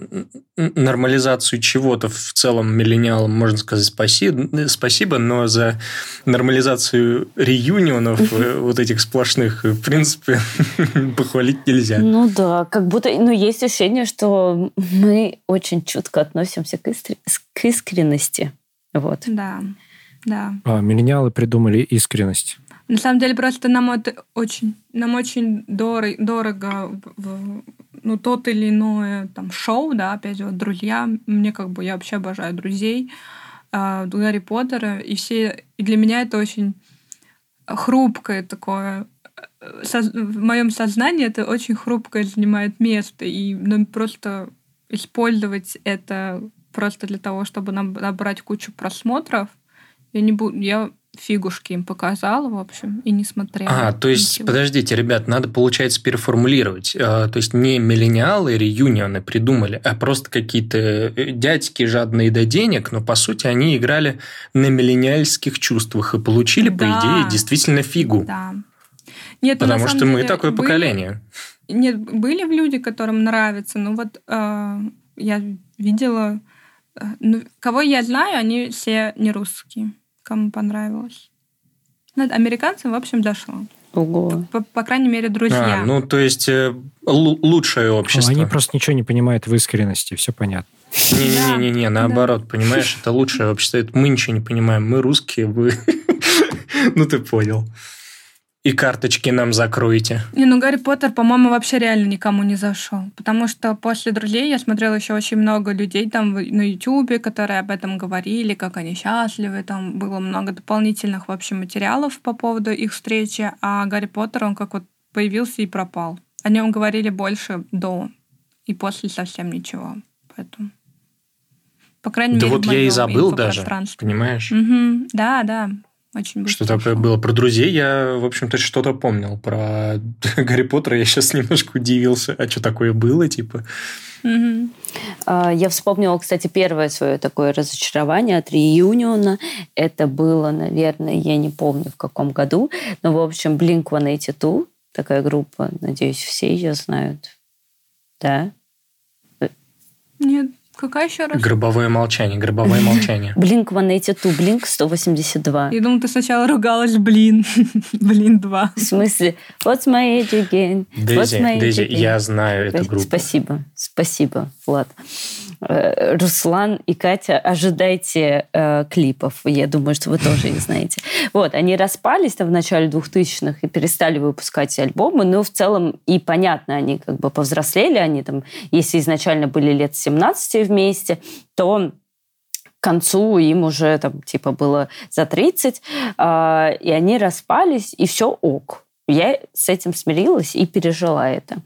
нормализацию чего-то в целом миллениалам можно сказать спасибо, спасибо, но за нормализацию реюнионов э, вот этих сплошных, в принципе, похвалить нельзя. Ну да, как будто... Ну, есть ощущение, что мы очень чутко относимся к, искр... к искренности. Вот. Да, да. А, миллениалы придумали искренность. На самом деле просто нам это очень, нам очень дорого, дорого в, ну, тот или иное там шоу, да, опять же, вот друзья, мне как бы, я вообще обожаю друзей, э, Гарри Поттера, и все, и для меня это очень хрупкое такое, со, в моем сознании это очень хрупкое занимает место, и ну, просто использовать это просто для того, чтобы набрать кучу просмотров, я не буду, я фигушки им показала, в общем, и не смотрела. А, то есть, ничего. подождите, ребят, надо, получается, переформулировать. А, то есть, не миллениалы реюнионы придумали, а просто какие-то э, дядьки жадные до денег, но, по сути, они играли на миллениальских чувствах и получили, да. по идее, действительно фигу. Да. Нет, ну, Потому что деле, мы такое были, поколение. Нет, были люди, которым нравится, но вот э, я видела... Э, ну, кого я знаю, они все не русские кому понравилось. Над американцам, в общем, дошло. Ого. По, по крайней мере, друзья. А, ну, то есть э, лучшее общество. Они просто ничего не понимают в искренности, все понятно. Не-не-не, наоборот, понимаешь, это лучшее общество. Это мы ничего не понимаем. Мы русские, вы... Ну, ты понял. И карточки нам закройте. Не, ну Гарри Поттер, по-моему, вообще реально никому не зашел. Потому что после друзей я смотрела еще очень много людей там на Ютубе, которые об этом говорили, как они счастливы. Там было много дополнительных вообще материалов по поводу их встречи. А Гарри Поттер, он как вот появился и пропал. О нем говорили больше до и после совсем ничего. Поэтому... По крайней да мере, вот я и забыл даже, понимаешь? Угу. Да, да. Очень быстро. Что такое было про друзей, я, в общем-то, что-то помнил. Про Гарри Поттера я сейчас немножко удивился. А что такое было, типа? Угу. Я вспомнила, кстати, первое свое такое разочарование от реюниона. Это было, наверное, я не помню в каком году, но, в общем, Blink-182, такая группа, надеюсь, все ее знают. Да? Нет, Какая еще раз? Гробовое молчание, гробовое молчание. Блинк 182, Блинк 182. Я думала, ты сначала ругалась, блин. блин 2. В смысле, what's my age again? Дейзи, Дейзи, я знаю эту группу. Спасибо, спасибо, Влад. Руслан и Катя, ожидайте э, клипов. Я думаю, что вы тоже их знаете. Вот, они распались там в начале 2000-х и перестали выпускать альбомы, но в целом и понятно, они как бы повзрослели, они там, если изначально были лет 17 вместе, то к концу им уже там типа было за 30, э, и они распались, и все ок. Я с этим смирилась и пережила это.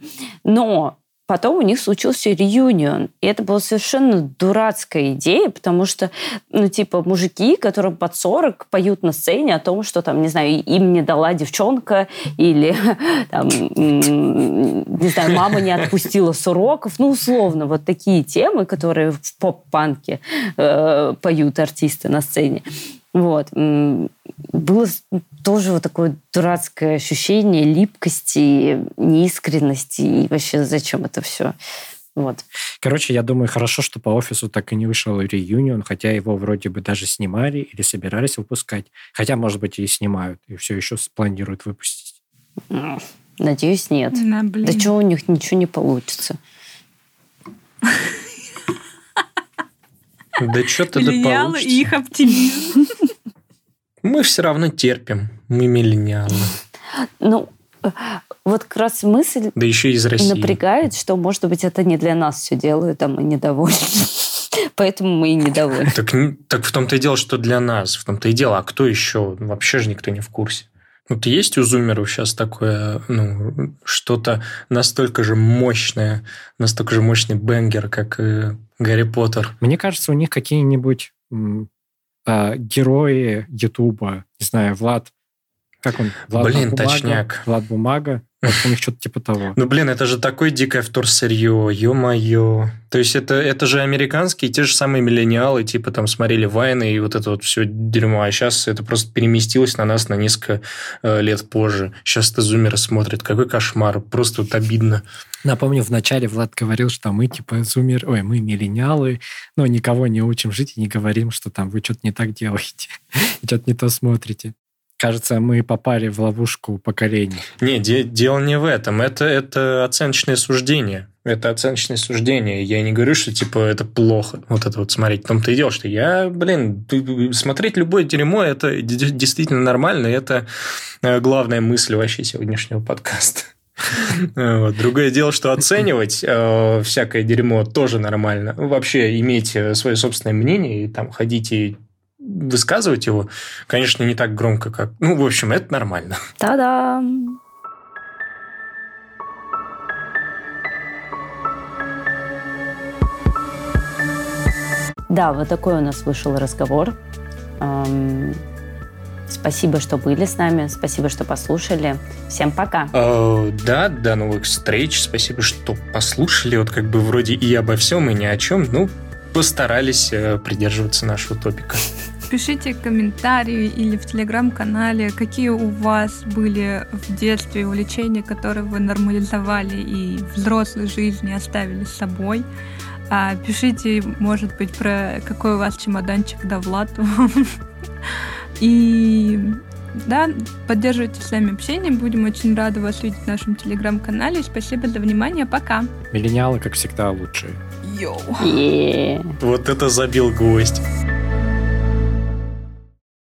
Но Потом у них случился реюнион. И это была совершенно дурацкая идея, потому что, ну, типа, мужики, которым под 40, поют на сцене о том, что, там, не знаю, им не дала девчонка, или, там, не знаю, мама не отпустила с уроков. Ну, условно, вот такие темы, которые в поп-панке э, поют артисты на сцене. Вот. Было тоже вот такое дурацкое ощущение липкости, неискренности. И вообще зачем это все? Вот. Короче, я думаю, хорошо, что по офису так и не вышел реюнион, хотя его вроде бы даже снимали или собирались выпускать. Хотя, может быть, и снимают, и все еще планируют выпустить. Надеюсь, нет. Да, блин. да что у них ничего не получится. Да что-то да получится. и их оптимизм. Мы все равно терпим. Мы миллениалы. Ну, вот как раз мысль да еще из России. напрягает, что, может быть, это не для нас все делают, а мы недовольны. Поэтому мы и недовольны. Так, так в том-то и дело, что для нас. В том-то и дело. А кто еще? Вообще же никто не в курсе. Вот есть у зумеров сейчас такое, ну, что-то настолько же мощное, настолько же мощный бенгер, как Гарри Поттер. Мне кажется, у них какие-нибудь э, герои Ютуба, не знаю, Влад, как он? Влад Блин, Бумага, точняк. Влад Бумага. Вот у них что-то типа того. Ну, блин, это же такое дикое вторсырье, ё-моё. То есть это, это же американские, те же самые миллениалы, типа там смотрели Вайны и вот это вот все дерьмо. А сейчас это просто переместилось на нас на несколько э, лет позже. Сейчас это зумеры смотрят. Какой кошмар. Просто вот обидно. Напомню, вначале Влад говорил, что мы типа зумер, ой, мы миллениалы, но никого не учим жить и не говорим, что там вы что-то не так делаете, что-то не то смотрите. Кажется, мы попали в ловушку поколений. Не, де- дело не в этом. Это, это оценочное суждение. Это оценочное суждение. Я не говорю, что типа это плохо. Вот это вот смотреть. В том-то и дело, что я, блин, смотреть любое дерьмо, это действительно нормально. Это э, главная мысль вообще сегодняшнего подкаста. Вот. Другое дело, что оценивать э, всякое дерьмо тоже нормально. Вообще иметь э, свое собственное мнение и там ходить и высказывать его, конечно, не так громко, как... Ну, в общем, это нормально. Та-дам! Да, вот такой у нас вышел разговор. Спасибо, что были с нами. Спасибо, что послушали. Всем пока. Э, да, до новых встреч. Спасибо, что послушали. Вот как бы вроде и обо всем, и ни о чем. Ну, постарались э, придерживаться нашего топика. Пишите комментарии или в телеграм-канале, какие у вас были в детстве увлечения, которые вы нормализовали и в взрослой жизни оставили с собой. А, пишите, может быть, про какой у вас чемоданчик до Влад. И да, поддерживайте с нами общение. Будем очень рады вас видеть в нашем телеграм-канале. Спасибо за внимание. Пока. Миллениалы, как всегда, лучшие. Йоу. Yeah. Вот это забил гвоздь.